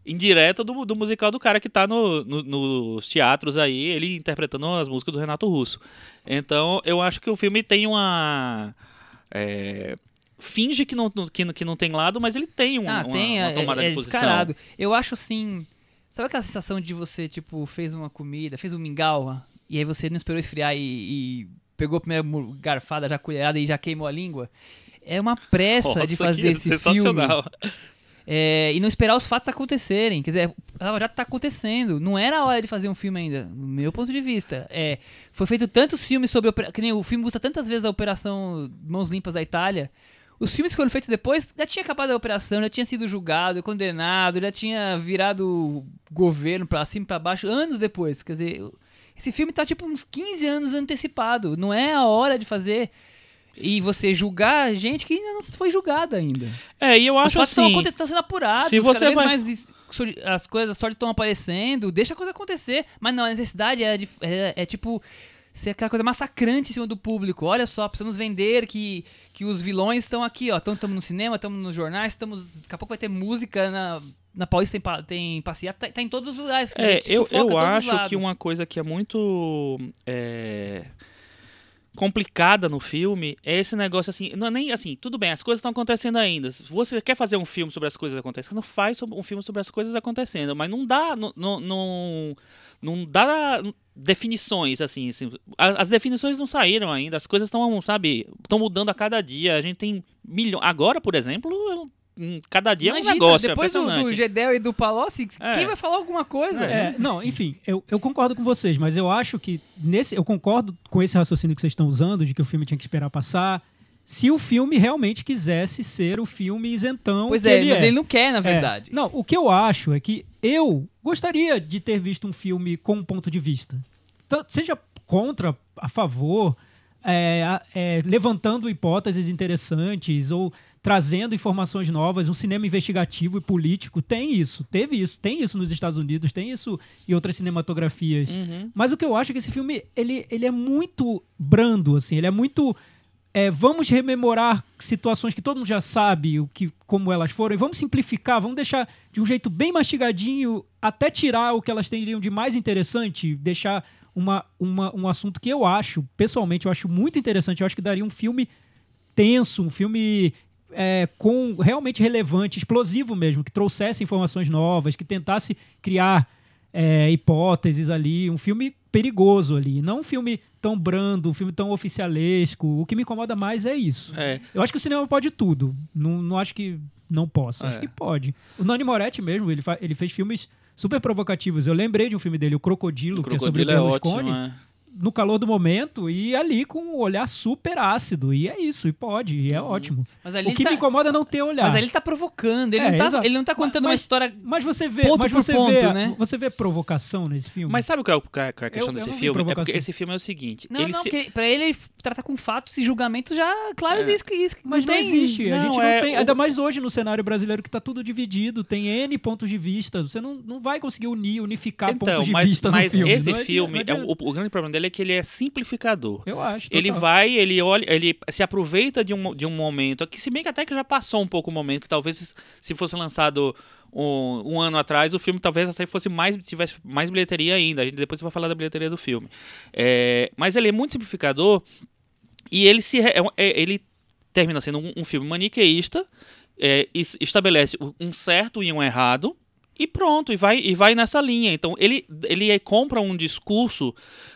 indireta do, do musical do cara que tá no, no- nos teatros aí, ele interpretando as músicas do Renato Russo. Então, eu acho que o filme tem uma... é, finge que não, que, que não tem lado, mas ele tem uma, Ah, uma- tem, uma é, tomada é de posição. descarado. Eu acho assim. Sabe aquela sensação de você, tipo, fez uma comida, fez um mingau, e aí você não esperou esfriar e, e pegou a primeira garfada, já colherada e já queimou a língua? É uma pressa Nossa, de fazer esse filme. É, e não esperar os fatos acontecerem. Quer dizer, ela já tá acontecendo. Não era a hora de fazer um filme ainda, no meu ponto de vista. É, foi feito tantos filmes sobre. Que nem o filme usa tantas vezes a Operação Mãos Limpas da Itália. Os filmes que foram feitos depois já tinha acabado a operação, já tinha sido julgado, condenado, já tinha virado governo pra cima e pra baixo anos depois. Quer dizer, esse filme tá tipo uns 15 anos antecipado. Não é a hora de fazer. E você julgar gente que ainda não foi julgada ainda. É, e eu Os acho assim. acontecendo, estão sendo apurados. se você cada vez vai- mais as coisas, as sortes estão aparecendo, deixa a coisa acontecer. Mas não, a necessidade é, de- é- é tipo ser aquela coisa massacrante em cima do público. Olha só, precisamos vender que, que os vilões estão aqui, ó. Estamos no cinema, estamos nos jornais, estamos. Daqui a pouco vai ter música na. Na Paulista tem, tem passeata, tá, tá em todos os lugares. É, eu, eu os acho que uma coisa que é muito é, complicada no filme é esse negócio assim, não é nem assim, tudo bem, as coisas estão acontecendo ainda. Você quer fazer um filme sobre as coisas acontecendo, faz um filme sobre as coisas acontecendo, mas não dá, não, não, não, dá definições assim, assim. As definições não saíram ainda, as coisas estão, sabe, estão mudando a cada dia. A gente tem milhões. Agora, por exemplo, cada dia é um Imagina, negócio, é depois do, impressionante. do Gedel e do Palocci, É. quem vai falar alguma coisa? É, não, enfim, eu, eu concordo com vocês, mas eu acho que nesse. Eu concordo com esse raciocínio que vocês estão usando, de que o filme tinha que esperar passar. Se o filme realmente quisesse ser o filme isentão. Pois que é, ele mas é. ele não quer, na É. verdade. Não, o que eu acho é que eu gostaria de ter visto um filme com um ponto de vista. Tanto- seja contra, a favor, é, é, levantando hipóteses interessantes ou trazendo informações novas, um cinema investigativo e político. Tem isso, teve isso, tem isso nos Estados Unidos, tem isso em outras cinematografias. Uhum. Mas o que eu acho é que esse filme ele, ele é muito brando, assim, ele é muito. é, vamos rememorar situações que todo mundo já sabe o que, como elas foram, e vamos simplificar, vamos deixar de um jeito bem mastigadinho, até tirar o que elas teriam de mais interessante, deixar uma, uma, um assunto que eu acho, pessoalmente, eu acho muito interessante. Eu acho que daria um filme tenso, um filme é, com realmente relevante, explosivo mesmo, que trouxesse informações novas, que tentasse criar é, hipóteses ali, um filme perigoso ali, não um filme tão brando, um filme tão oficialesco. O que me incomoda mais é isso. É. Eu acho que o cinema pode tudo. Não, não acho que não possa. Acho É. que pode. O Nani Moretti mesmo, ele, ele fez filmes super provocativos. Eu lembrei de um filme dele, O Crocodilo, O que é sobre crocodilo é Berlusconi ótimo, é. No calor do momento e ali com um olhar super ácido. E é isso, e pode, e é ótimo. Mas ali O ele que tá- me incomoda é não ter olhar. Mas ali ele tá provocando, ele, É, não, tá, exato. ele não tá contando uma Mas- história. Mas você vê, Ponto mas por você ponto, vê, né? você vê provocação nesse filme. Mas sabe qual é, o- qual é a questão Eu- eu desse vi filme? É porque esse filme é o seguinte. Não, ele não, se- porque pra ele ele trata com fatos e julgamentos já claros É. e isso, isso, Mas não, tem, existe. a não, gente não é tem. o- Ainda mais hoje no cenário brasileiro que tá tudo dividido, tem N pontos de vista. Você não, não vai conseguir unir, unificar Então, pontos de mas, vista mas no filme. esse filme, é, o grande problema dele é que ele é simplificador. Eu acho. Ele total. vai, ele olha, ele se aproveita de um, de um momento, que se bem que até que já passou um pouco o momento, que talvez se fosse lançado um, um ano atrás, o filme talvez até fosse mais, tivesse mais bilheteria ainda. A gente depois vai falar da bilheteria do filme. É, mas ele é muito simplificador e ele se é é- ele termina sendo um, um filme maniqueísta, é, es- estabelece um certo e um errado. E pronto, e vai, e vai nessa linha. Então, ele, ele compra um discurso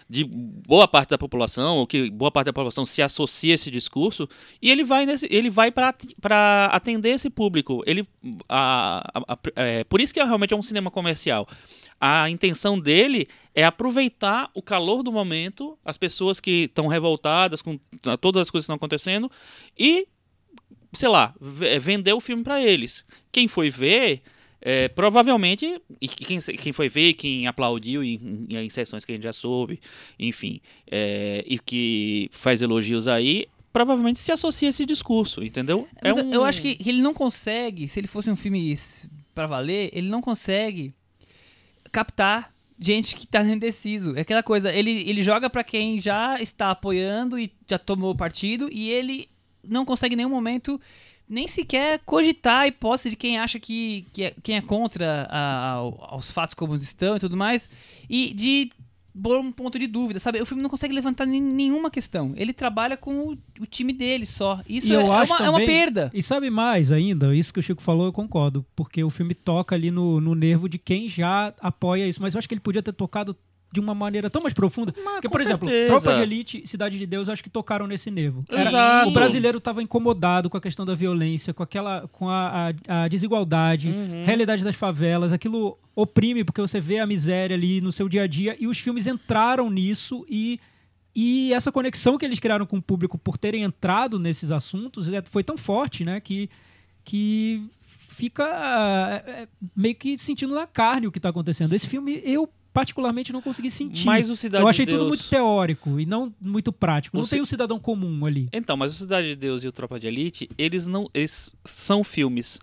de boa parte da população, ou que boa parte da população se associa a esse discurso, e ele vai ele vai para atender esse público. Ele a, a- a- é, por isso que realmente é um cinema comercial. A intenção dele é aproveitar o calor do momento, as pessoas que estão revoltadas com todas as coisas que estão acontecendo e sei lá, vender o filme para eles. Quem foi ver é, provavelmente, e quem, quem foi ver, quem aplaudiu em, em, em sessões que a gente já soube, enfim, é, e que faz elogios aí, provavelmente se associa a esse discurso, entendeu? É um- Eu acho que ele não consegue, se ele fosse um filme pra valer, ele não consegue captar gente que tá indeciso. É aquela coisa, ele, ele joga pra quem já está apoiando e já tomou partido e ele não consegue em nenhum momento nem sequer cogitar a hipótese de quem acha que, que é, quem é contra a- aos fatos como estão e tudo mais e de pôr um ponto de dúvida, sabe? O filme não consegue levantar nenhuma questão. Ele trabalha com o, o time dele só. Isso é, é acho uma, é uma também- perda. E sabe mais ainda, isso que o Chico falou, eu concordo. Porque o filme toca ali no, no nervo de quem já apoia isso. Mas eu acho que ele podia ter tocado de uma maneira tão mais profunda. Porque, com por exemplo, certeza. Tropa de Elite Cidade de Deus, eu acho que tocaram nesse nervo. Era- o brasileiro estava incomodado com a questão da violência, com aquela, com a, a- a desigualdade, Uhum. realidade das favelas, aquilo oprime porque você vê a miséria ali no seu dia a dia e os filmes entraram nisso e e essa conexão que eles criaram com o público por terem entrado nesses assuntos é- foi tão forte, né, que que fica é, é, meio que sentindo na carne o que está acontecendo. Esse filme eu particularmente não consegui sentir. Mas o Cidade eu achei de tudo Deus... muito teórico e não muito prático. O Não tem um cidadão comum ali. Então, mas o Cidade de Deus e o Tropa de Elite, eles não eles são filmes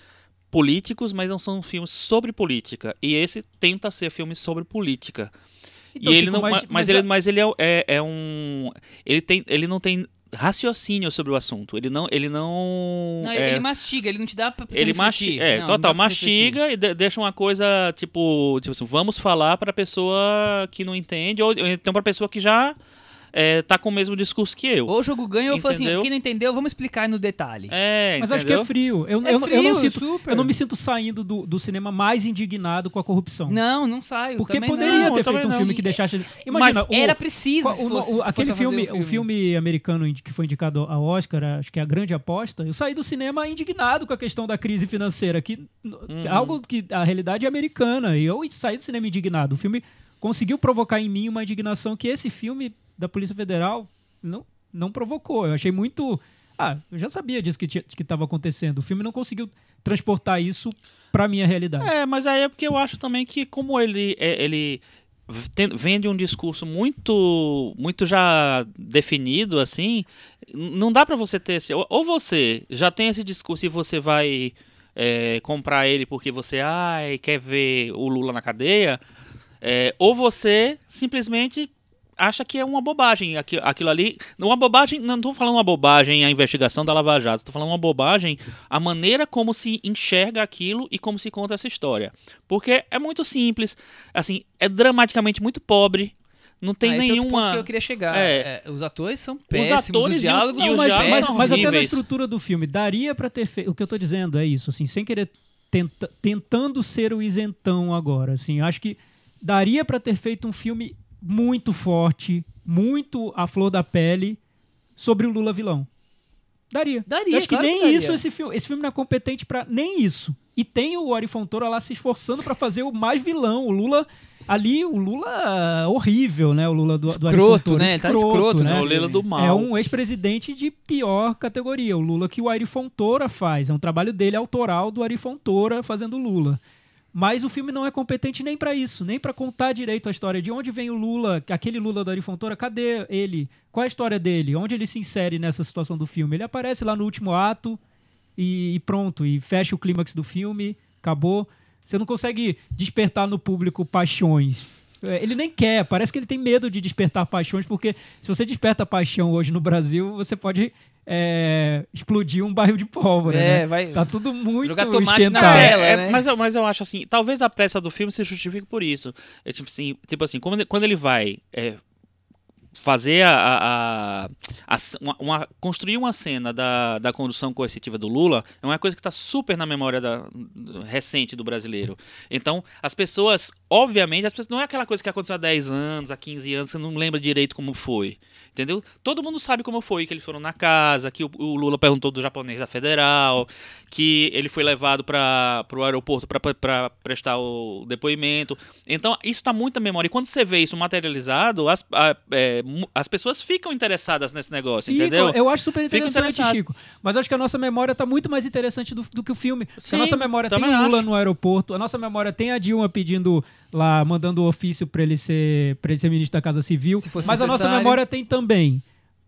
políticos, mas não são filmes sobre política. E esse tenta ser filme sobre política. Então, e ele não, mas- mas, mas ele, mas ele é, é, é um ele tem ele não tem raciocínio sobre o assunto. Ele não ele não, Não, é, ele mastiga, ele não te dá pra ele mastiga, é, Não, total, mastiga e de- deixa uma coisa tipo, tipo assim, vamos falar pra pessoa que não entende ou ou então pra pessoa que já é, tá com o mesmo discurso que eu. Ou o jogo ganha ou assim, Entendeu? quem não entendeu, vamos explicar aí no detalhe. É, Mas acho que é entendeu? frio. Eu, É eu, eu não frio, sinto, super. eu não me sinto saindo do, do cinema mais indignado com a corrupção. Não, não saio. Porque também poderia não. ter feito um não. filme que deixasse. Imagina, o, Era preciso. O- fosse- o- aquele filme, o filme americano indi- que foi indicado ao Oscar, acho que é a grande aposta, eu saí do cinema indignado com a questão da crise financeira, que n- algo que a realidade é americana, e eu saí do cinema indignado. O filme conseguiu provocar em mim uma indignação que esse filme da Polícia Federal não, não provocou. Eu achei muito ah, eu já sabia disso que estava acontecendo. O filme não conseguiu transportar isso pra minha realidade. É, mas aí é porque eu acho também que como ele é- ele vende um discurso muito muito já definido assim, não dá pra você ter esse ou, ou você já tem esse discurso e você vai é, comprar ele porque você ai, quer ver o Lula na cadeia, é, ou você simplesmente acha que é uma bobagem aqui- aquilo ali. Uma bobagem, não estou falando uma bobagem a investigação da Lava Jato, estou falando uma bobagem a maneira como se enxerga aquilo e como se conta essa história. Porque é muito simples, assim, é dramaticamente muito pobre, não tem Ah, é outro ponto nenhuma. que eu queria chegar. É. É, os atores são péssimos, atores os e o- diálogos e são os mas, diálogos mas- são mas até na estrutura do filme, daria pra ter feito. O que eu tô dizendo é isso, assim, sem querer. tenta- tentando ser o isentão agora, assim. Acho que daria pra ter feito um filme muito forte, muito à flor da pele, sobre o Lula vilão. Daria. Daria, Eu acho que claro nem que isso esse filme. Esse filme não é competente pra nem isso. E tem o Ari Fontoura lá se esforçando pra fazer o mais vilão. O Lula. Ali, o Lula horrível, né? O Lula do, do Ari Escroto, Fontoura, né? Tá escroto, né? É o Lula do mal. é um ex-presidente de pior categoria. O Lula que o Ari Fontoura faz. É um trabalho dele autoral do Ari Fontoura fazendo Lula. Mas o filme não é competente nem pra isso, nem pra contar direito a história de onde vem o Lula, aquele Lula Ari Fontoura, cadê ele? Qual é a história dele? Onde ele se insere nessa situação do filme? Ele aparece lá no último ato e, e pronto, e fecha o clímax do filme, acabou. Você não consegue despertar no público paixões. É, Ele nem quer, parece que ele tem medo de despertar paixões, porque se você desperta paixão hoje no Brasil, você pode é, explodir um barril de pólvora. É, né? vai- Tá tudo muito Jogar tomate na esquentado. tela. É, é, né? mas, eu- mas eu acho assim, talvez a pressa do filme se justifique por isso. É tipo assim, tipo assim quando, ele- quando ele vai é, fazer a, a- a- uma, uma- construir uma cena da, da condução coercitiva do Lula é uma coisa que está super na memória da, recente do brasileiro. Então, as pessoas, obviamente, as pessoas, não é aquela coisa que aconteceu há 10 anos, há 15 anos, você não lembra direito como foi. Entendeu? Todo mundo sabe como foi, que eles foram na casa, que o, o Lula perguntou do japonês da Federal, que ele foi levado para o aeroporto para prestar o depoimento. Então, isso está muito na memória. E quando você vê isso materializado, as, a- é, as pessoas ficam interessadas nesse negócio, entendeu? Eu acho super interessante. Chico. Mas acho que a nossa memória tá muito mais interessante do, do que o filme. Sim, a nossa memória tem o Lula acho. no aeroporto, a nossa memória tem a Dilma pedindo lá, mandando o ofício para ele ser para ele ser ministro da Casa Civil. Se fosse Mas a nossa necessário. memória tem também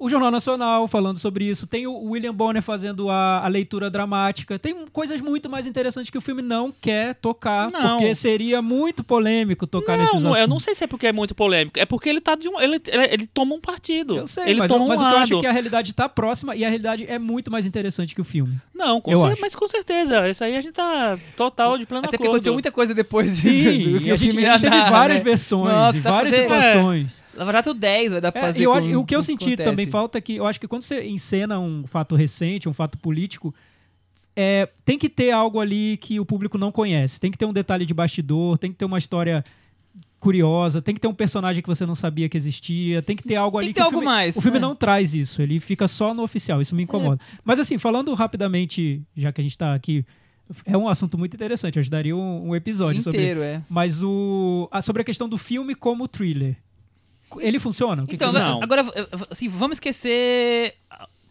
o Jornal Nacional falando sobre isso, tem o William Bonner fazendo a, a leitura dramática, tem coisas muito mais interessantes que o filme não quer tocar, Não. porque seria muito polêmico tocar nesses Não, assuntos. eu não sei se é porque é muito polêmico. É porque ele tá de um. Ele, ele, ele toma um partido. Eu sei, ele mas, toma mas um o que eu acho é que a realidade tá próxima e a realidade é muito mais interessante que o filme. Não, com Eu cer- acho. mas com certeza. Isso aí a gente tá total de plano Até porque aconteceu muita coisa depois Sim, do que e a o gente, filme a gente teve dar, várias né? versões, Nossa, pra várias fazer- situações. Lava Jato 10 vai dar pra É, fazer eu com- o que eu senti acontece. também falta é que eu acho que quando você encena um fato recente, um fato político, é, tem que ter algo ali que o público não conhece. Tem que ter um detalhe de bastidor, tem que ter uma história curiosa, tem que ter um personagem que você não sabia que existia, tem que ter algo Tem ali que ter o algo filme, mais, O filme né? não traz isso, ele fica só no oficial, isso me incomoda. Mas assim, falando rapidamente, já que a gente tá aqui, é um assunto muito interessante, eu ajudaria um, um episódio sobre Inteiro, é. Mas o a- sobre a questão do filme como thriller. Ele funciona? O que que Então, vocês Não. agora, assim, vamos esquecer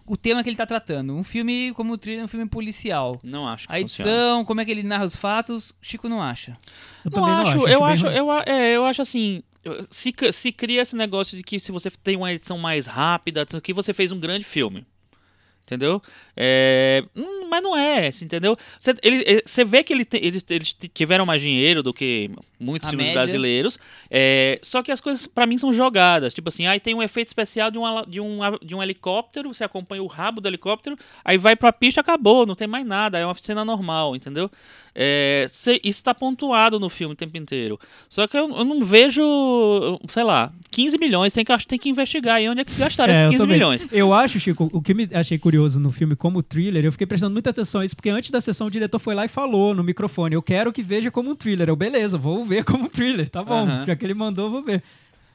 o tema que ele tá tratando. Um filme como o thriller, um filme policial. Não acho que A funciona. edição, como é que ele narra os fatos, Chico não acha. Eu Não também acho, não eu bem acho, eu, a- é, eu acho assim. Se, se cria esse negócio de que se você tem uma edição mais rápida, isso aqui você fez um grande filme. Entendeu? É, hum, mas não é, assim, entendeu? Você, ele- você vê que ele te- eles, tiveram mais dinheiro do que muitos A filmes média. brasileiros. é, só que as coisas, pra mim, são jogadas. Tipo assim, aí tem um efeito especial de um, ala- de, um, a- de um helicóptero, você acompanha o rabo do helicóptero, aí vai pra pista, acabou, não tem mais nada, é uma cena normal, entendeu? É, cê- isso tá pontuado no filme o tempo inteiro. Só que eu, eu não vejo, sei lá, 15 milhões, tem que, acho tem que investigar aí onde é que gastaram É, esses eu 15 também. milhões. Eu acho, Chico, o que me achei curioso no filme como thriller, eu fiquei prestando muita atenção a isso, porque antes da sessão o diretor foi lá e falou no microfone: Eu quero que veja como um thriller. Eu, beleza, vou ver como um thriller, tá bom. Aham. Já que ele mandou, vou ver.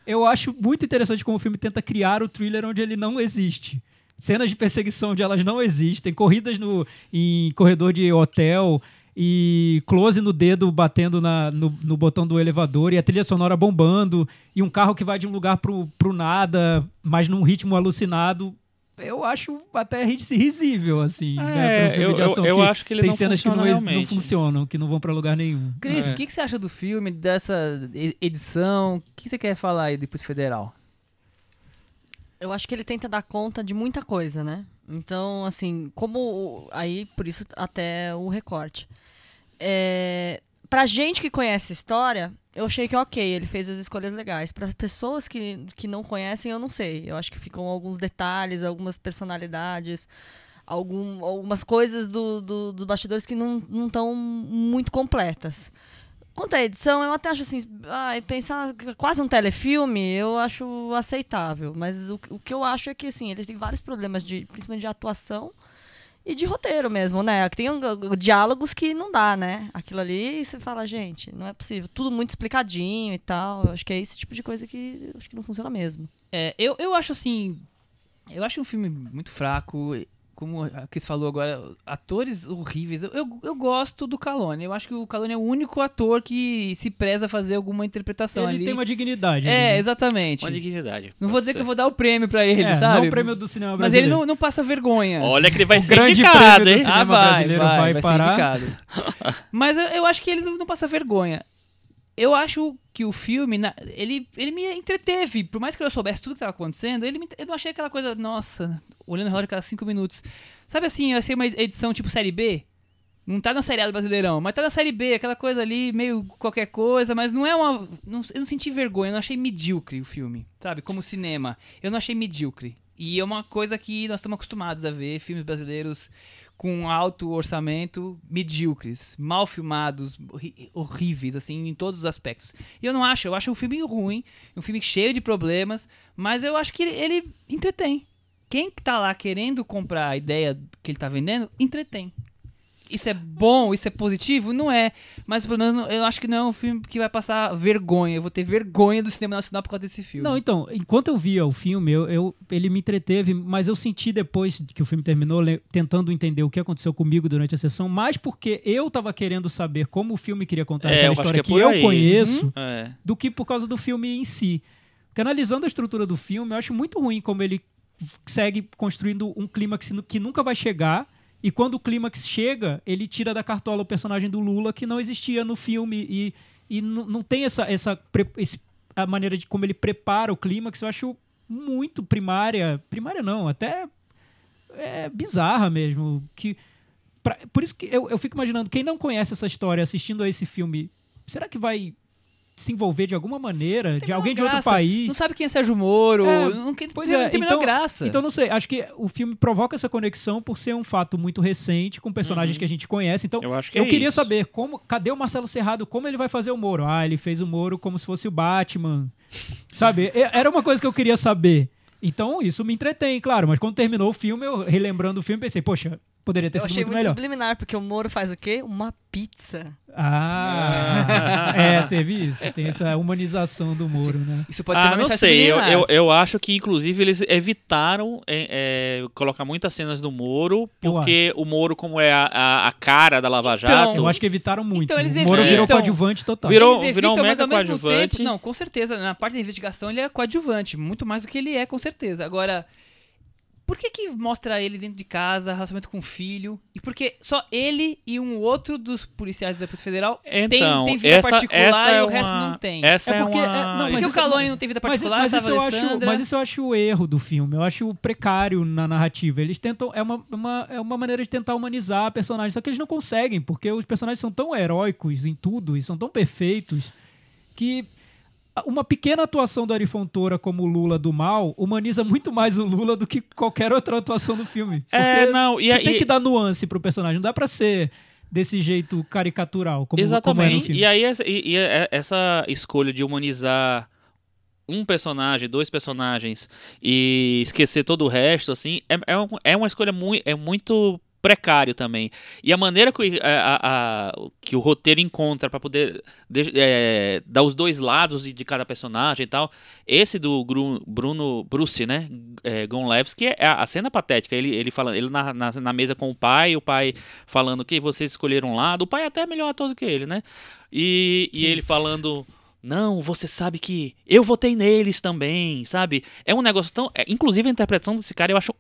Eu acho muito interessante como o filme tenta criar o thriller onde ele não existe. Cenas de perseguição onde elas não existem, corridas no, em corredor de hotel e close no dedo batendo na- no, no botão do elevador e a trilha sonora bombando e um carro que vai de um lugar pro, pro nada, mas num ritmo alucinado. Eu acho até ri- risível, assim. né, É, um filme eu, de eu, ação eu acho que ele tem não cenas que funciona não, não funcionam, que não vão pra lugar nenhum. Cris, o É. que, que você acha do filme, dessa edição? O que você quer falar aí depois federal? Eu acho que ele tenta dar conta de muita coisa, né? Então, assim, como. Aí, por isso, até o recorte. É, pra gente que conhece a história, eu achei que ok, ele fez as escolhas legais. Para pessoas que, que não conhecem, eu não sei. Eu acho que ficam alguns detalhes, algumas personalidades, algum, algumas coisas do, do, dos bastidores que não estão muito completas. Quanto à edição, eu até acho assim, ai, pensar quase um telefilme, eu acho aceitável. Mas o, o que eu acho é que assim, ele tem vários problemas, de, principalmente de atuação e de roteiro mesmo, né? Tem uh, diálogos que não dá, né? Aquilo ali, você fala, gente, não é possível. Tudo muito explicadinho e tal. Acho que é esse tipo de coisa que acho que não funciona mesmo. É, eu, eu acho assim. Eu acho um filme muito fraco. Como a Cris falou agora, atores horríveis. Eu, eu, eu gosto do Calone. Eu acho que o Calone é o único ator que se preza a fazer alguma interpretação Ele ali. tem uma dignidade. É, ali, né? exatamente. Uma dignidade. Não vou dizer que eu ser. vou dar o prêmio pra ele, É, sabe? Não o prêmio do cinema Mas brasileiro. ele não, não passa vergonha. Olha que ele vai O ser grande indicado, prêmio do hein? cinema ah, vai, brasileiro vai, vai vai parar. ser indicado. Mas eu, eu acho que ele não, não passa vergonha. Eu acho que o filme, ele, ele me entreteve. Por mais que eu soubesse tudo que estava acontecendo, ele me- eu não achei aquela coisa, nossa, olhando o relógio cada cinco minutos. Sabe assim, eu achei uma edição tipo série B? Não tá na série A do Brasileirão, mas tá na série B, aquela coisa ali, meio qualquer coisa, mas não é uma. não- eu não senti vergonha, eu não achei medíocre o filme, sabe? Como cinema. Eu não achei medíocre. E é uma coisa que nós estamos acostumados a ver, filmes brasileiros com alto orçamento, medíocres, mal filmados, horríveis, assim, em todos os aspectos. E eu não acho, eu acho um filme ruim, um filme cheio de problemas, mas eu acho que ele, ele entretém. Quem tá lá querendo comprar a ideia que ele tá vendendo, entretém. Isso é bom, isso é positivo? Não é. Mas pelo menos eu acho que não é um filme que vai passar vergonha. Eu vou ter vergonha do cinema nacional por causa desse filme. Não, então, enquanto eu via o filme, eu, eu- ele me entreteve, mas eu senti depois que o filme terminou, tentando entender o que aconteceu comigo durante a sessão, mais porque eu tava querendo saber como o filme queria contar É, aquela história que que, é por eu aí. conheço, É. do que por causa do filme em si. Porque analisando a estrutura do filme, eu acho muito ruim como ele segue construindo um clímax que nunca vai chegar. E quando o clímax chega, ele tira da cartola o personagem do Lula que não existia no filme. E, e não tem essa, essa esse- a maneira de como ele prepara o clímax. Eu acho muito primária. Primária não, até é, bizarra mesmo. Que, pra- por isso que eu, eu fico imaginando, quem não conhece essa história assistindo a esse filme, será que vai se envolver de alguma maneira? de alguém de outro graça. país? Não sabe quem é Sérgio Moro. É, não, que- Pois não é, tem então, graça. Então, não sei, acho que o filme provoca essa conexão por ser um fato muito recente, com personagens Uhum. que a gente conhece. Então, Eu acho que eu é queria isso. saber como, cadê o Marcelo Serrado, como ele vai fazer o Moro? Ah, ele fez o Moro como se fosse o Batman. Sabe? Era uma coisa que eu queria saber. Então, isso me entretém, claro. Mas quando terminou o filme, eu relembrando o filme, pensei, poxa, poderia ter Eu sido achei muito muito melhor. subliminar, porque o Moro faz o quê? Uma pizza. Ah, é, teve isso. Tem essa humanização do Moro, né? Isso pode ser Ah, uma não sei. Eu, eu, eu acho que, inclusive, eles evitaram é, é, colocar muitas cenas do Moro, porque o Moro, como é a, a, a cara da Lava Então, Jato, Eu acho que evitaram muito. Então, eles o Moro evitam. virou coadjuvante total. Virou- Eles virou um evitam, mega ao mesmo coadjuvante. tempo, não, com certeza, na parte da investigação ele é coadjuvante, muito mais do que ele é, com certeza. Agora, por que que mostra ele dentro de casa, relacionamento com o filho? E porque só ele e um outro dos policiais da Polícia Federal então, tem, tem vida essa, particular essa e é o resto uma, não tem. Essa É é, porque- uma... é, não, mas Porque o isso- Calone não tem vida Mas, particular, mas, isso sabe, eu acho, mas isso eu acho o erro do filme. Eu acho precário na narrativa. Eles tentam. É uma, uma, é uma maneira de tentar humanizar a personagem. Só que eles não conseguem, porque os personagens são tão heróicos em tudo e são tão perfeitos que uma pequena atuação do Ari Fontoura como Lula do mal humaniza muito mais o Lula do que qualquer outra atuação do filme. É, não, e você aí- tem que dar nuance pro personagem. Não dá pra ser desse jeito caricatural, como, como é Exatamente. filme. e aí essa, e- e é- essa escolha de humanizar um personagem, dois personagens e esquecer todo o resto, assim, é, é, é uma escolha muito, é muito precário também. E a maneira que, a- a- a- que o roteiro encontra para poder de- é, dar os dois lados de, de cada personagem e tal, esse do Gru- Bruno Bruce, né, é, Gonlevski, é a, a cena patética, ele, ele fala, ele na, na, na mesa com o pai, o pai falando que vocês escolheram um lado, o pai é até melhor ator do que ele, né, e, e ele falando... Não, você sabe que eu votei neles também, sabe? É um negócio tão. é, inclusive a interpretação desse cara eu acho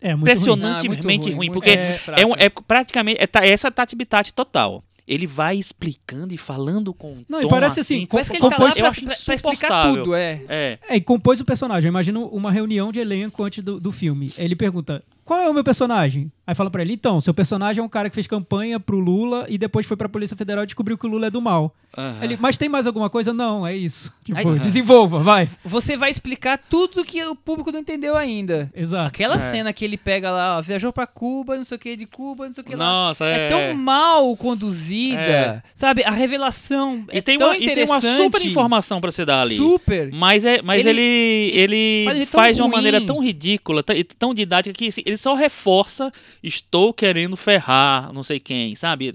É ruim. impressionantemente Ah, muito ruim, porque muito fraca. é, um- é praticamente. É, é essa Tati Bitati total. Ele vai explicando e falando com um Não, e parece assim, com- Parece que ele tá compôs- lá eu pra, acho pra- pra explicar tudo, é. É. É, e compôs o personagem. Eu imagino uma reunião de elenco antes do, do filme. Ele pergunta: qual é o meu personagem? Aí fala pra ele: então, seu personagem é um cara que fez campanha pro Lula e depois foi pra Polícia Federal e descobriu que o Lula é do mal. aham. Ele, mas tem mais alguma coisa? Não, é isso. Tipo, Aí- desenvolva, vai. Você vai explicar tudo que o público não entendeu ainda. Exato. Aquela É. cena que ele pega lá, ó, viajou pra Cuba, não sei o que, de Cuba, não sei o que lá. Nossa, É é. tão mal conduzida, É. sabe? A revelação E é tem, tão uma, e tem uma interessante, super informação pra você dar ali. Super. Mas, é, mas Ele- ele, ele, faz ele faz de uma maneira tão ridícula, tão, e tão didática, que assim, ele só reforça estou querendo ferrar não sei quem, sabe?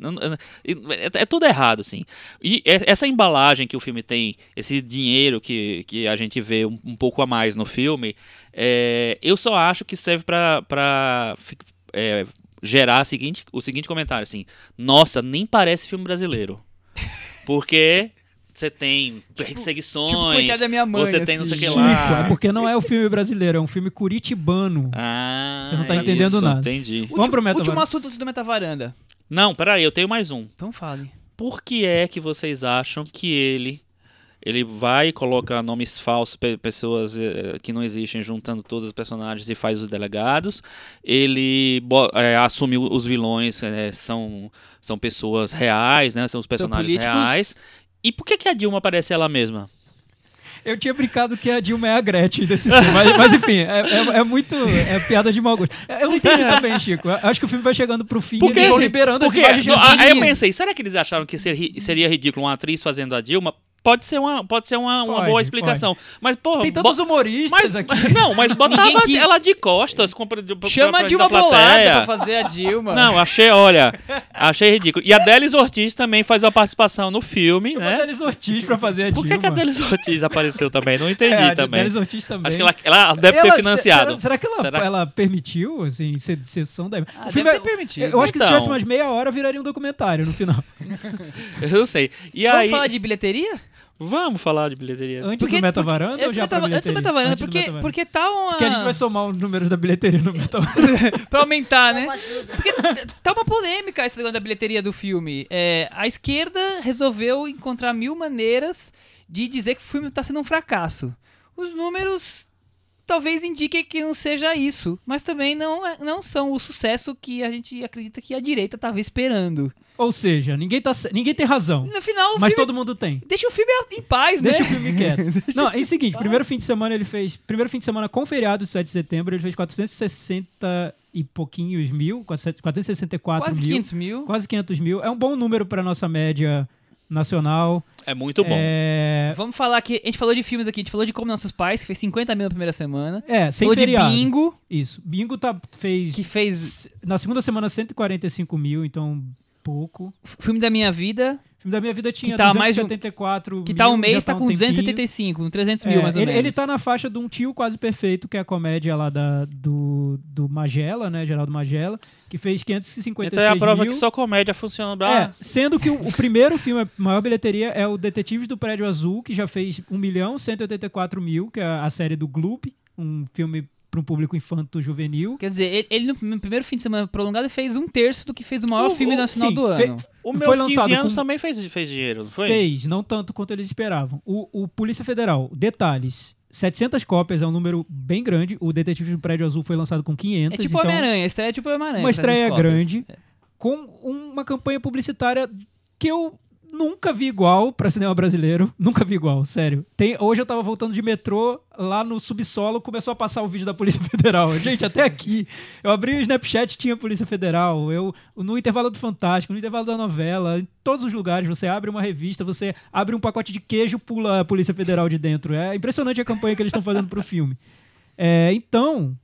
É, é tudo errado, assim. E é- essa embalagem que o filme tem, esse dinheiro que, que a gente vê um, um pouco a mais no filme, é, eu só acho que serve fi- é, gerar a seguinte, o seguinte comentário, assim, nossa, nem parece filme brasileiro. Porque você tem Tipo, perseguições, coitada da minha mãe, você tem não sei o assim. que lá. é porque não é o filme brasileiro, é um filme curitibano. Ah, Você não tá é entendendo isso, nada. Entendi. Vamos Último, pro Meta último Varanda. assunto do Metavaranda. Não, peraí, eu tenho mais um. Então fale. Por que é que vocês acham que ele ele vai e coloca nomes falsos, pe- pessoas eh, que não existem, juntando todos os personagens e faz os delegados. Ele eh, assume os vilões, eh, são, são pessoas reais, né? São os personagens reais. E por que, que a Dilma parece ela mesma? Eu tinha brincado que a Dilma é a Gretchen desse filme, mas, mas enfim, é, é- é muito. É piada de mau gosto. Eu não entendi também, Chico. Eu acho que o filme vai chegando pro fim e Porque, eles vão liberando as Porque, imagens de do- aí eu pensei, será que eles acharam que ser ri- seria ridículo uma atriz fazendo a Dilma? Pode ser uma, pode ser uma, uma Pode, boa explicação. Mas, porra, Tem tantos humoristas mas, aqui. Não, mas botava que- ela de costas com, pra, Chama pra, a Dilma da Bolada pra fazer a Dilma. Não, achei, olha, achei ridículo. E a Delis Ortiz também faz uma participação no filme, Chama a né? Delis Ortiz pra fazer a Por que, Dilma. que a Delis Ortiz apareceu também? Não entendi é, a também. Delis Ortiz também. Acho que ela, ela deve ter Ela- financiado. Será, será que ela, Será? ela permitiu, assim, ser sessão da. Ah, o filme deve é- ter permitido. Eu acho que se Então. tivesse mais meia hora, viraria um documentário no final. Eu não sei. E Vamos aí, falar de bilheteria? Vamos falar de bilheteria. Antes do Meta Varanda antes ou do já Meta- pra Antes do bilheteria? Metavaranda, Antes do porque, Metavaranda. porque tá uma... Porque a gente vai somar os números da bilheteria no Meta Varanda. pra aumentar, né? Porque tá uma polêmica esse negócio da bilheteria do filme. É, a esquerda resolveu encontrar mil maneiras de dizer que o filme tá sendo um fracasso. Os números talvez indiquem que não seja isso, mas também não, é- não são o sucesso que a gente acredita que a direita tava esperando. Ou seja, ninguém, tá, ninguém tem razão, No final, o mas filme... todo mundo tem. deixa o filme em paz, né? Deixa o filme quieto. Não, é o seguinte, primeiro fim de semana ele fez. Primeiro fim de semana com feriado, 7 de setembro, ele fez 460 e pouquinhos mil, 464 Quase mil. 500 mil. Quase 500 mil. É um bom número para nossa média nacional. É muito bom. É, Vamos falar que. A gente falou de filmes aqui, a gente falou de Como Nossos Pais, que fez 50 mil na primeira semana. é sem falou feriado. de Bingo, Isso. Bingo tá, fez. que fez Na segunda semana, 145 mil, então pouco. filme da minha vida, O filme da minha vida tinha tá mais de um- 274 que tá um mês, já tá um com tempinho. 275, 300 mil É, mais ou ele, menos. ele tá na faixa de um tio quase perfeito, que é a comédia lá da, do, do Magela, né? Geraldo Magela, que fez 556 Então é a prova mil. que só comédia funciona. É, Ah, sendo que o, o primeiro filme, a maior bilheteria, é o Detetives do Prédio Azul, que já fez 1 milhão 184 mil, que é a série do Gloop, um filme para um público infanto-juvenil. Quer dizer, ele, ele no, primeiro fim de semana prolongado fez um terço do que fez do maior O- filme o- nacional sim, do fe- ano. o meus 15 lançado anos com- também fez, fez dinheiro, não foi? Fez, não tanto quanto eles esperavam. O, o Polícia Federal, detalhes, 700 cópias é um número bem grande. O Detetives do Prédio Azul foi lançado com 500. É tipo então, Homem-Aranha, a estreia é tipo Homem-Aranha. Uma estreia grande. com uma campanha publicitária que eu nunca vi igual para cinema brasileiro. Nunca vi igual, sério. Tem, hoje eu tava voltando de metrô, lá no subsolo começou a passar o vídeo da Polícia Federal. Gente, até aqui. Eu abri o Snapchat tinha Polícia Federal. Eu, no intervalo do Fantástico, no intervalo da novela, em todos os lugares, você abre uma revista, você abre um pacote de queijo, pula a Polícia Federal de dentro. É impressionante a campanha que eles estão fazendo pro filme. É, então,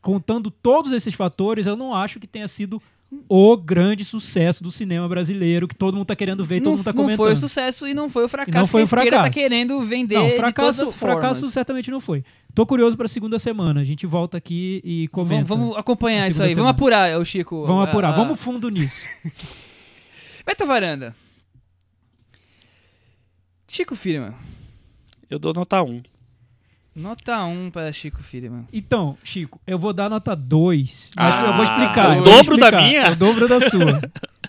contando todos esses fatores, eu não acho que tenha sido o grande sucesso do cinema brasileiro que todo mundo tá querendo ver e todo Não, mundo tá não comentando. foi o sucesso e não foi o fracasso. E não foi que o a esquerda fracasso. tá querendo vender Não, de fracasso, todas as fracasso certamente não foi. Tô curioso pra segunda semana. A gente volta aqui e comenta. Vamos, vamos acompanhar isso aí. semana. Vamos apurar, o Chico. Vamos apurar. a- a- Vamos fundo nisso. Meta varanda. Chico Firman. Eu dou nota 1. Nota 1 para Chico Firman. Então, Chico, eu vou dar nota 2. Mas Ah, eu vou explicar. o dobro da explicar. minha? O dobro da sua.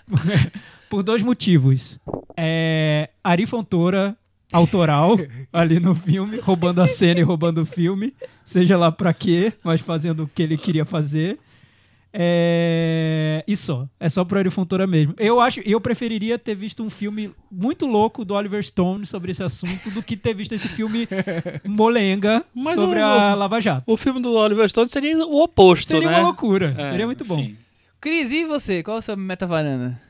Por dois motivos. É, Ari Fontoura, autoral, ali no filme, roubando a cena e roubando o filme. Seja lá pra quê, mas fazendo o que ele queria fazer. É... E só. É só pro Ari Fontoura mesmo. Eu acho, eu preferiria ter visto um filme muito louco do Oliver Stone sobre esse assunto do que ter visto esse filme molenga Mas sobre o- a Lava Jato. O filme do Oliver Stone seria o oposto, Seria né? uma loucura. É, Seria muito bom. enfim. Cris, e você? Qual é a sua meta varanda?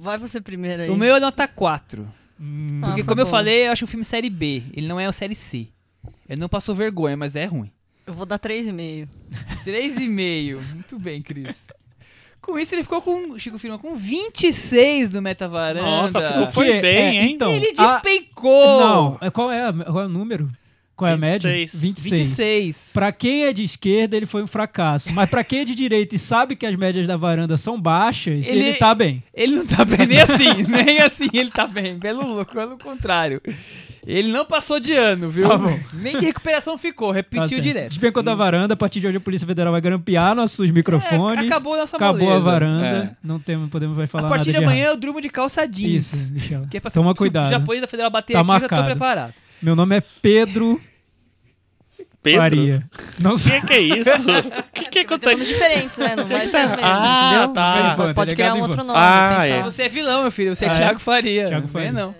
Vai você primeiro aí. O meu é nota 4. Hum, Ah, Porque, tá como eu bom. falei, eu acho o filme série B. Ele não é o série C. Ele não passou vergonha, mas é ruim. Eu vou dar 3,5. 3,5. Muito bem, Cris. Com isso, ele ficou com. Chico Firma com 26 do Meta Varanda. Nossa, ficou- Foi é- bem, é, hein? Então, Ele a- despencou! não, é, qual, é, a- qual é o número? Qual é a média? 26. 26. 26. Pra quem é de esquerda, ele foi um fracasso. Mas pra quem é de direita e sabe que as médias da varanda são baixas, ele, Ele- tá bem. Ele não tá bem nem assim, nem assim ele tá bem. Pelo, pelo contrário. Ele não passou de ano, viu? Tá bom. Nem de recuperação ficou, Tá repetiu certo. direto. Despencou da varanda, a partir de hoje a Polícia Federal vai grampear nossos microfones. É, acabou a nossa Acabou a varanda. É. Não temos, podemos mais falar A partir de nada de amanhã errado. eu durmo de calça jeans. Isso, Michel. Que é pra Toma se, cuidado. Se o japonês da Federal bater Tá aqui, eu já marcado. tô preparado. Meu nome é Pedro, Pedro? Faria. Não O sei. que, que é isso? O que, que acontece? nomes diferentes, né? Não vai ser os mesmos, Ah, entendeu? tá. Você Ivan, Pode tá criar um outro nome. Ah, pensar. é. Você é vilão, meu filho. Você é Ah, é? Thiago Faria. Thiago não Faria. não.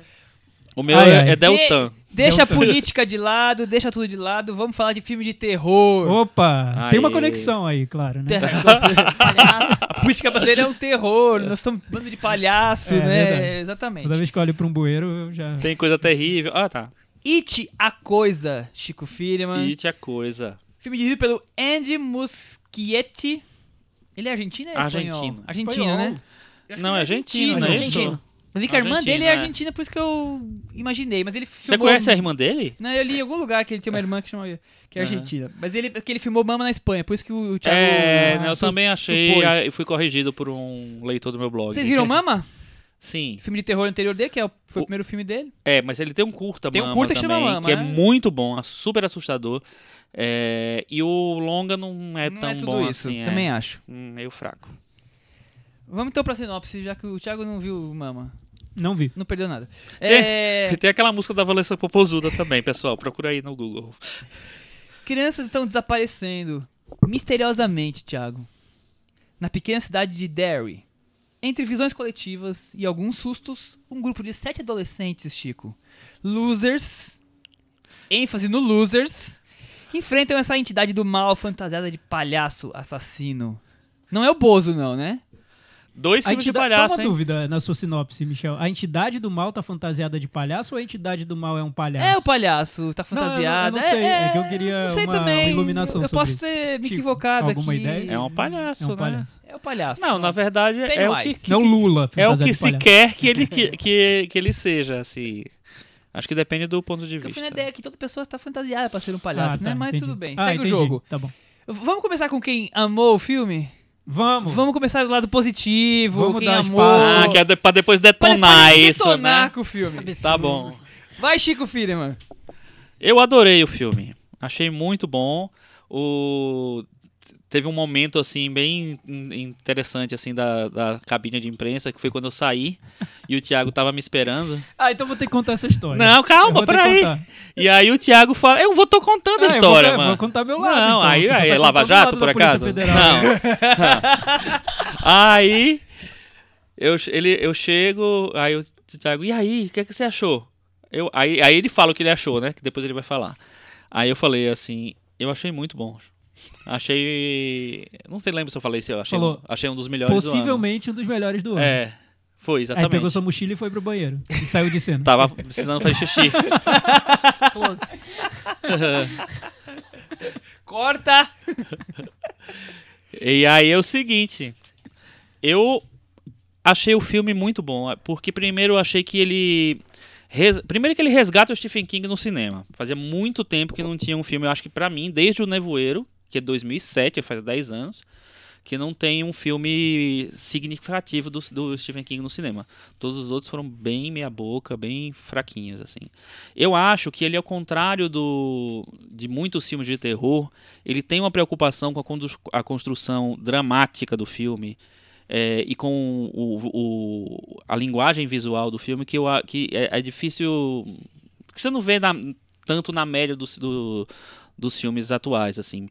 O meu Ai, é, ai. é Deltan. Deixa a Delta. política de lado, deixa tudo de lado. Vamos falar de filme de terror. Opa, tem uma conexão aí, claro, né? A política brasileira é um terror. Nós estamos um bando de palhaço, É, né? verdade. Exatamente. Toda vez que eu olho pra um bueiro, eu já... Tem coisa terrível. Ah, tá. It, a Coisa, Chico Firman. It é coisa. Filme dirigido pelo Andy Muschietti. Ele é argentino ou é espanhol? Argentino. Argentino, Espanhol. né? Não, é ele argentino, não é? Argentino. Eu vi que a irmã dele é é. argentina, por isso que eu imaginei. Mas ele Você filmou... conhece a irmã dele? Não, eu li em algum lugar que ele tinha uma irmã que chama que é Aham. argentina. Mas ele que ele filmou Mama na Espanha, por isso que o Thiago É, né, eu também achei supôs. ah, e fui corrigido por um leitor do meu blog. Vocês viram Mama? Sim. Filme de terror anterior dele, que é o- foi o O- primeiro filme dele. É, mas ele tem um curta Tem um Mama curta que chama também, Mama, que é né? muito bom, super assustador. É, e o longa não é Não tão é tudo bom isso, assim. é. também acho. Hum, meio fraco. Vamos então pra sinopse, já que o Thiago não viu Mama. Não vi. Não perdeu nada. Tem- É, E tem aquela música da Valessa Popozuda também, pessoal. Procura aí no Google. Crianças estão desaparecendo misteriosamente, Thiago. Na pequena cidade de Derry. Entre visões coletivas e alguns sustos, um grupo de sete adolescentes, Chico, losers, ênfase no losers, enfrentam essa entidade do mal fantasiada de palhaço assassino. Não é o Bozo, não, né? Dois A filmes de palhaço, só uma hein? dúvida na sua sinopse, Michel. A entidade do mal tá fantasiada de palhaço ou a entidade do mal é um palhaço? É o palhaço, tá Não, eu não- fantasiado. eu não sei, é, é que eu queria não sei uma- também. uma iluminação Eu sobre posso isso. ter me Chico, equivocado alguma aqui. ideia? É um palhaço, É um né? palhaço. É o palhaço. Não, na verdade é o que, Pennywise. que Não se, Lula é o fantasiado que se quer que ele, que, que, que ele seja, assim. Acho que depende do ponto de Porque eu fui na vista. ideia que toda pessoa tá fantasiada pra ser um palhaço, Ah, tá, né? Mas entendi. tudo bem, Ah, segue entendi. o jogo. Tá bom. Vamos começar com quem amou o filme? Vamos. Vamos começar do lado positivo, Vamos quem dar amou. espaço. Ah, que é de- pra depois Pra detonar depois isso, detonar né? com o filme. Tá bom. Vai, Chico Firman. Eu adorei o filme. Achei muito bom. O... Teve um momento, assim, bem in- interessante, assim, da, da cabine de imprensa, que foi quando eu saí e o Thiago tava me esperando. Ah, então vou ter que contar essa história. Não, calma, peraí. E aí o Thiago fala, eu vou tô contando Ah, a eu história, vou, mano. Vou contar meu lado. Não, então. aí, aí tá é Lava Jato, por acaso? Federal. Não. aí eu, ele, eu chego, aí o Thiago, e aí, o que, é que você achou? Eu, aí, aí ele fala o que ele achou, né? Que depois ele vai falar. Aí eu falei assim, eu achei muito bom. Achei. Não sei, lembro se eu falei se eu achei, Falou, um, achei um dos melhores Possivelmente um dos melhores do do ano. É, foi, Aí exatamente. pegou sua mochila e foi pro banheiro. E saiu de cena. Tava precisando fazer xixi. Close. Corta! E aí é o seguinte, eu achei o filme muito bom, porque primeiro eu achei que ele res- primeiro que ele resgata o Stephen King no cinema. Fazia muito tempo que não tinha um filme, eu acho que pra mim, desde o Nevoeiro, que é 2007, faz 10 anos, que não tem um filme significativo do, do Stephen King no cinema. Todos os outros foram bem meia boca, bem fraquinhos assim. Eu acho que ele ao contrário do de muitos filmes de terror, ele tem uma preocupação com a, a construção dramática do filme é, e com o, o- a linguagem visual do filme que, eu, que é, é difícil que você não vê na- tanto na média dos, do- dos filmes atuais assim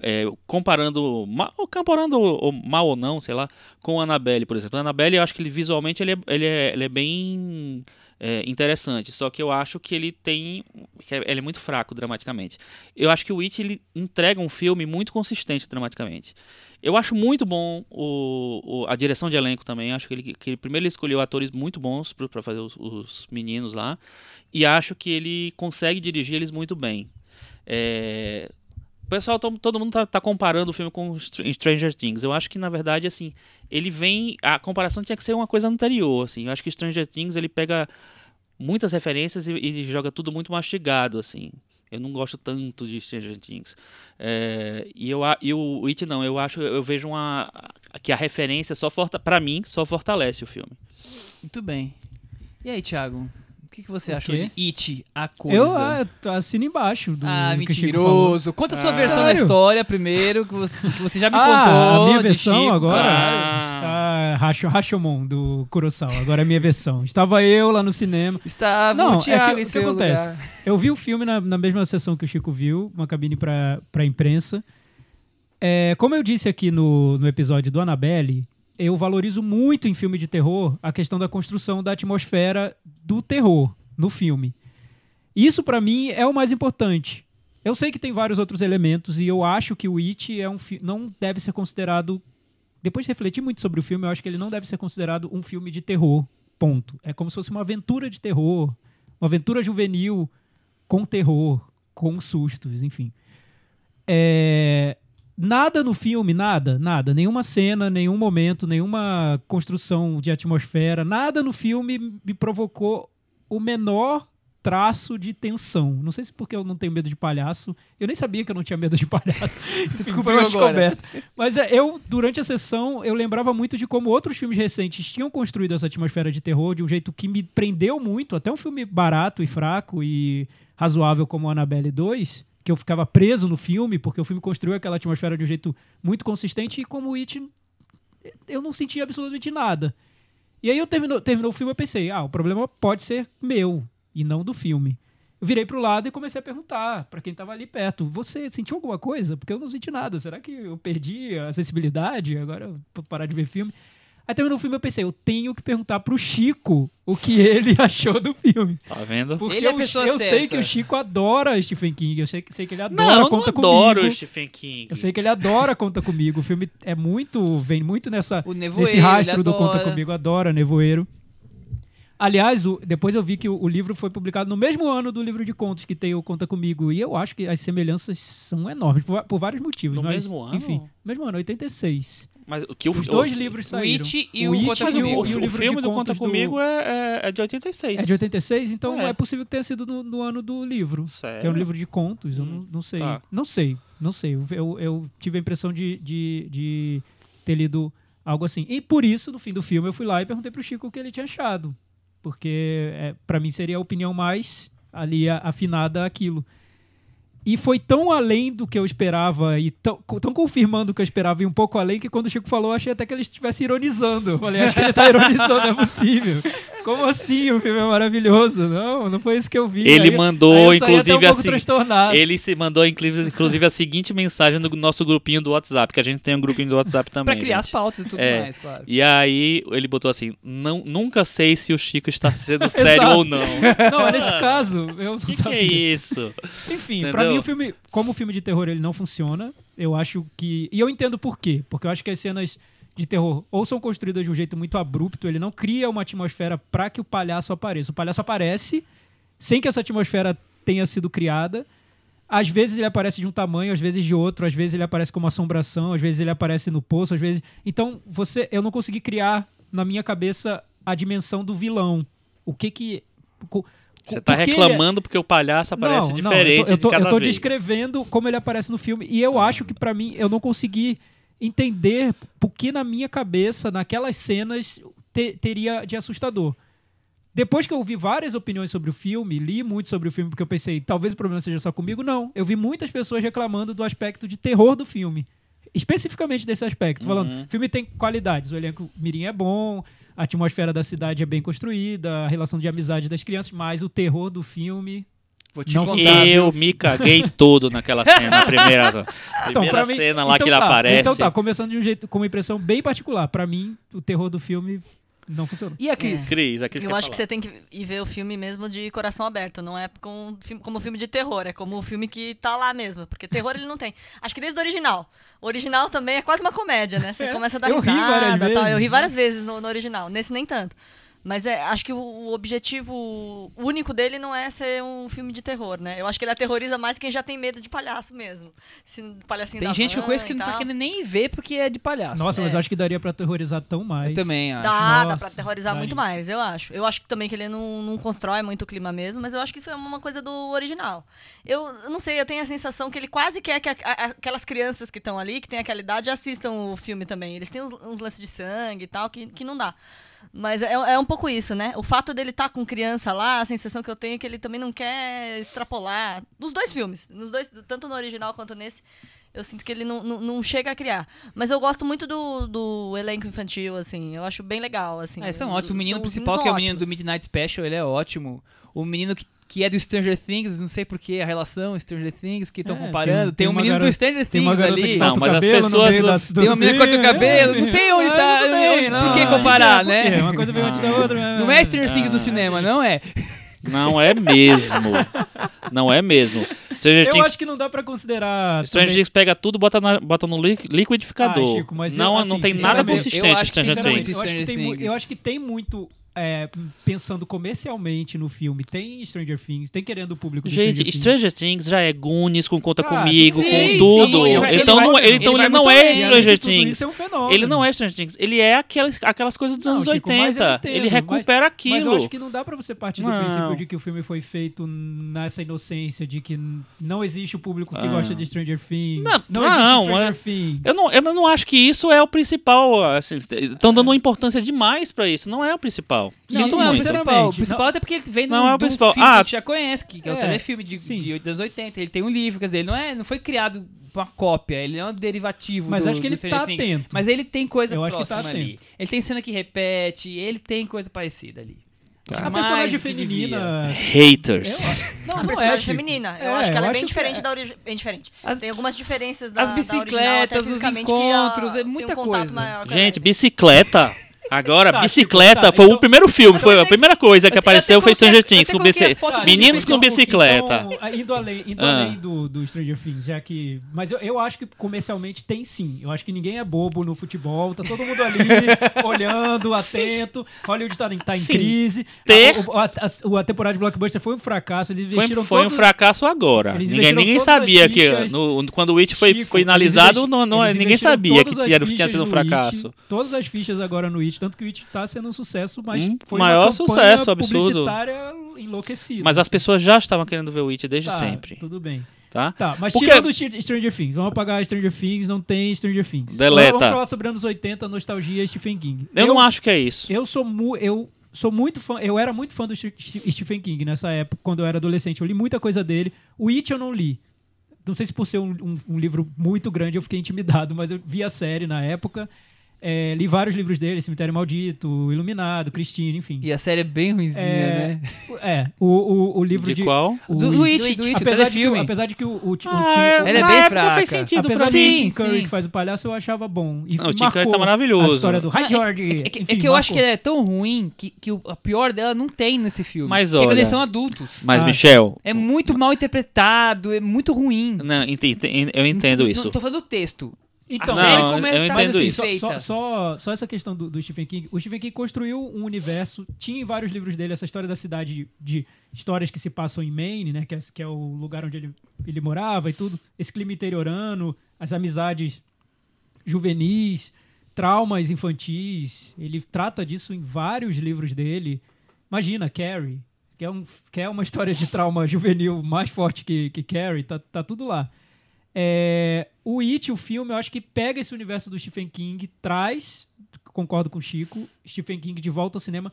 É, comparando ma- ou comparando ou mal ou não sei lá com Annabelle por exemplo Annabelle eu acho que ele visualmente ele é, ele é, ele é bem é, interessante só que eu acho que ele tem que é- ele é muito fraco dramaticamente eu acho que o It ele entrega um filme muito consistente dramaticamente eu acho muito bom o, o- a direção de elenco também. Acho que ele, que ele- primeiro ele escolheu atores muito bons para fazer os, os meninos lá. E acho que ele consegue dirigir eles muito bem. É, o pessoal, to- todo mundo tá, tá comparando o filme com Str- Stranger Things. Eu acho que, na verdade, assim, ele vem. A comparação tinha que ser uma coisa anterior. Assim. Eu acho que Stranger Things ele pega muitas referências e, e joga tudo muito mastigado, assim. Eu não gosto tanto de Stranger Things. É, e, eu, e o It não, eu acho, eu vejo uma que a referência só para mim só fortalece o filme. Muito bem. E aí, Thiago? O que, que você achou de It, a coisa? Eu ah, assino embaixo do Ah, do mentiroso. Conta a sua Ah. versão da Sério? história primeiro, que você, que você já me ah, contou. a minha versão Chico. agora Ah. está Rasho- Rashomon do Kurosawa. Agora é a minha versão. Estava eu lá no cinema. Estava Não, o Thiago é que- em o que acontece? lugar. Eu vi o filme na, na mesma sessão que o Chico viu, uma cabine para pra imprensa. É, como eu disse aqui no, no episódio do Annabelle, eu valorizo muito em filme de terror a questão da construção da atmosfera do terror no filme. Isso pra mim é o mais importante. Eu sei que tem vários outros elementos e eu acho que o It é um não deve ser considerado depois de refletir muito sobre o filme, eu acho que ele não deve ser considerado um filme de terror. Ponto. É como se fosse uma aventura de terror, uma aventura juvenil com terror, com sustos, enfim. É, Nada no filme, nada, nada. Nenhuma cena, nenhum momento, nenhuma construção de atmosfera, nada no filme me provocou o menor traço de tensão. Não sei se porque eu não tenho medo de palhaço. Eu nem sabia que eu não tinha medo de palhaço. Você descobriu agora. Mas é, eu, durante a sessão, eu lembrava muito de como outros filmes recentes tinham construído essa atmosfera de terror de um jeito que me prendeu muito. Até um filme barato e fraco e razoável como Annabelle 2, que eu ficava preso no filme, porque o filme construiu aquela atmosfera de um jeito muito consistente e como It, eu não sentia absolutamente nada. E aí eu terminou, terminou o filme eu pensei, ah, o problema pode ser meu e não do filme. Eu virei pro lado e comecei a perguntar pra quem tava ali perto: Você sentiu alguma coisa? Porque eu não senti nada. Será que eu perdi a sensibilidade? Agora eu vou parar de ver filme. Aí terminou o filme eu pensei, eu tenho que perguntar pro Chico o que ele achou do filme. Tá vendo? Porque Ele é eu, pessoa eu sei que o Chico adora Stephen King. Eu sei, que- sei que ele adora Não, eu não Conta adoro Comigo. o Stephen King. Eu sei que ele adora Conta Comigo. O filme é muito. vem muito nessa, O Nevoeiro, nesse rastro do Conta. Comigo. Adora Nevoeiro. Aliás, o- depois eu vi que o, o livro foi publicado no mesmo ano do livro de contos que tem o Conta Comigo. E eu acho que as semelhanças são enormes, por, por vários motivos. No mas, mesmo ano? Enfim, mesmo ano, 86. Mas o que o, Os dois o, livros o saíram. It e o It Conta e o, Comigo. o, e o o livro filme do Conta do- Comigo é, é, é de 86. É de 86, então É. é, possível que tenha sido no, no ano do livro. Sério? Que é um livro de contos, eu Hum, não, não sei. tá. Não sei, não sei. Eu, eu, eu tive a impressão de, de, de ter lido algo assim. E por isso, no fim do filme, eu fui lá e perguntei pro Chico o que ele tinha achado. Porque é, para mim seria a opinião mais ali afinada àquilo. E foi tão além do que eu esperava e tão, tão confirmando o que eu esperava e um pouco além que quando o Chico falou, eu achei até que ele estivesse ironizando. Eu falei, acho que ele tá ironizando, não é possível. Como assim? O filme é maravilhoso. Não, não foi isso que eu vi. Ele Aí- mandou, aí inclusive, um assim, transtornado. Ele se mandou, inclusive, a seguinte mensagem no nosso grupinho do WhatsApp, que a gente tem um grupinho do WhatsApp também. Pra criar as gente. pautas e tudo É. mais, claro. E aí ele botou assim: não, nunca sei se o Chico está sendo sério ou não. Não, nesse caso, eu não O que, que sabia. é isso? Enfim, Entendeu? pra mim o filme, como filme de terror, ele não funciona. Eu acho que. E eu entendo por quê. Porque eu acho que as cenas de terror ou são construídas de um jeito muito abrupto, ele não cria uma atmosfera pra que o palhaço apareça. O palhaço aparece sem que essa atmosfera tenha sido criada. Às vezes ele aparece de um tamanho, às vezes de outro, às vezes ele aparece como assombração, às vezes ele aparece no poço, às vezes. Então, você, eu não consegui criar na minha cabeça a dimensão do vilão. O que que. Você tá por que ele é- reclamando porque o palhaço aparece não, não, diferente eu tô, eu tô, de cada eu tô vez. descrevendo como ele aparece no filme. E eu acho que pra mim, eu não consegui entender porque na minha cabeça, naquelas cenas, te- teria de assustador. Depois que eu vi várias opiniões sobre o filme, li muito sobre o filme, porque eu pensei, talvez o problema seja só comigo. Não. Eu vi muitas pessoas reclamando do aspecto de terror do filme. Especificamente desse aspecto. Falando, Uhum. o filme tem qualidades. O elenco mirim é bom, a atmosfera da cidade é bem construída, a relação de amizade das crianças, mas o terror do filme Vou te Não contar. viu? Eu me caguei todo naquela cena, na primeira, primeira Então, pra mim- cena lá então que ele tá, aparece. Então tá, começando de um jeito, com uma impressão bem particular. Pra mim, o terror do filme não funcionou. E a Cris? Cris, a Cris Eu acho que falar. você tem que ir ver o filme mesmo de coração aberto, não é com, como filme de terror, é como um filme que tá lá mesmo, porque terror ele não tem. Acho que desde o original. O original também é quase uma comédia, né? Você É, começa a dar eu ri risada, tal. vezes. Eu ri várias vezes no, no original, nesse nem tanto. Mas é, acho que o, objetivo único dele não é ser um filme de terror, né? Eu acho que ele aterroriza mais quem já tem medo de palhaço mesmo. Se, palhacinho Tem da gente que eu conheço que não tá querendo nem ver porque é de palhaço. Nossa, mas É. eu acho que daria pra aterrorizar tão mais. Eu também acho. Dá, dá Nossa, pra aterrorizar daria. muito mais, eu acho. Eu acho que também que ele não, não constrói muito o clima mesmo, mas eu acho que isso é uma coisa do original. Eu, eu não sei, eu tenho a sensação que ele quase quer que a- a- aquelas crianças que estão ali, que têm aquela idade, assistam o filme também. Eles têm uns, uns lances de sangue e tal, que, que não dá. Mas é, é um pouco isso, né? O fato dele estar com criança lá, a sensação que eu tenho é que ele também não quer extrapolar. Nos dois filmes, nos dois, tanto no original quanto nesse, eu sinto que ele não, não, não chega a criar. Mas eu gosto muito do, do elenco infantil, assim. Eu acho bem legal, assim. É, são ótimos. O menino principal, que é o menino do ótimos. Midnight Special, ele é ótimo. O menino que, que é do Stranger Things, não sei porquê, a relação Stranger Things que estão É, comparando. tem- Tem, tem um menino garota- do Stranger Things ali. que Não, mas as no pessoas meio do- das- do Tem uma menina que corta o cabelo, não sei onde tá, bem, por que não, comparar, por né? Uma coisa veio antes da outra. mas- Não é Stranger Things do Ah, cinema, não é? Não é mesmo. Não é mesmo. Stranger Eu Things, acho que não dá pra considerar. Stranger Things pega tudo, bota, na- bota no li- liquidificador. Ah, Chico, mas não, eu, assim, não tem nada sinceramente, consistente eu acho que Stranger Sinceramente, Things. eu acho, que Stranger tem, mu- Things. eu acho que tem muito. É, pensando comercialmente no filme, tem Stranger Things, tem querendo o público Gente, Stranger Things. Stranger Things já é Goonies com Conta Ah, Comigo, sim, com sim, tudo. ele vai- então ele não, vai- ele, então ele ele não é Stranger Things. É um. Ele não é Stranger Things. Ele é aquelas, aquelas coisas dos Não, anos Chico, mas eu 80. entendo, ele mas- recupera Mas aquilo. eu acho que não dá pra você partir do Não. princípio de que o filme foi feito nessa inocência, de que não existe o público que Ah. gosta de Stranger Things. Não, Não, não, existe Stranger é- Things. Eu não, eu não acho que isso é o principal. Estão dando uma importância demais pra isso. Não é o principal. Não, Não, não é o principal. O principal não- até porque ele vem Não um, é o um principal. filme Ah, que a gente já conhece, que, que é o é, telefilme de, sim. de anos 80. Ele tem um livro, quer dizer, ele não, é, não foi criado uma cópia, ele é um derivativo Mas do, acho que do ele tá atento. Mas ele tem coisa Eu acho que próxima tá ali. atento. Ele tem cena que repete, ele tem coisa parecida ali. A personagem do feminina. Haters. Não, A não personagem é, feminina. Eu É, acho que ela eu é bem que diferente é. da original. Bem diferente. As- Tem algumas diferenças da, as da original, até bicicletas, os fisicamente, encontros, que a, é muita tem um contato coisa. Gente, bicicleta. Agora, Tá, bicicleta tipo, tá, foi então- o primeiro filme, foi a primeira coisa que apareceu foi coloquei- Stranger Things com do Meninos com bicicleta. Então, indo além, indo Ah. além do, do Stranger Things, já que. Mas eu, eu acho que comercialmente tem sim. Eu acho que ninguém é bobo no futebol. Tá todo mundo ali olhando, atento. Hollywood tá, tá em Sim. crise. Ter- A, a, a- a temporada de Blockbuster foi um fracasso. Eles Foi, investiram foi um todos- fracasso agora. Eles Ninguém, ninguém sabia que no- quando o Witch foi Chico, finalizado, não, não- ninguém sabia que tinha, sido um fracasso. It, todas as fichas agora no It, tanto que o It tá sendo um sucesso, mas Um foi maior sucesso absurdo. enlouquecida. Mas as pessoas já estavam querendo ver o Witch desde Tá, sempre, Tudo bem. tá? Tá, mas Porque- tirando Str- Stranger Things, vamos apagar Stranger Things, não tem Stranger Things. Deleta. Vamos falar sobre anos 80, nostalgia, Stephen King. Eu, não acho que é isso. Eu sou mu eu sou muito fã, eu era muito fã do St- Stephen King nessa época, quando eu era adolescente. Eu li muita coisa dele. O It eu não li. Não sei se por ser um, um- um livro muito grande eu fiquei intimidado, mas eu vi a série na época. É, li vários livros dele, Cemitério Maldito, Iluminado, Christine, enfim. E a série é bem ruimzinha, É, né? É, o, o, o livro De de... qual? o Do, do It, It. do It, o apesar, de que, o- apesar de que o, o, o, o Ah, é, o- Ela é bem fraca. fez sentido Apesar pra do. Tim Curry sim. que faz o palhaço, eu achava bom. E Não, o Tim marcou Curry tá maravilhoso. A história do Hi é- George. É que, é enfim, que eu acho que marcou. ela é tão ruim que, que o- a pior dela não tem nesse filme. Mas Porque olha- eles são adultos. Mas, Ah. Michel, É muito mal interpretado, é muito ruim. não, eu entendo Não- isso. Não tô falando do texto. Então, a série Não, como eu entendo bem isso. só, só, só, só essa questão do, do Stephen King. O Stephen King construiu um universo. Tinha em vários livros dele essa história da cidade de histórias que se passam em Maine, né? Que é, que é o lugar onde ele, ele morava e tudo. Esse clima interiorano, as amizades juvenis, traumas infantis. Ele trata disso em vários livros dele. Imagina, Carrie. Que é, um, que é uma história de trauma juvenil mais forte que, que Carrie. Tá, tá tudo lá. É, o It, o filme, eu acho que pega esse universo do Stephen King, traz, concordo com o Chico, Stephen King de volta ao cinema.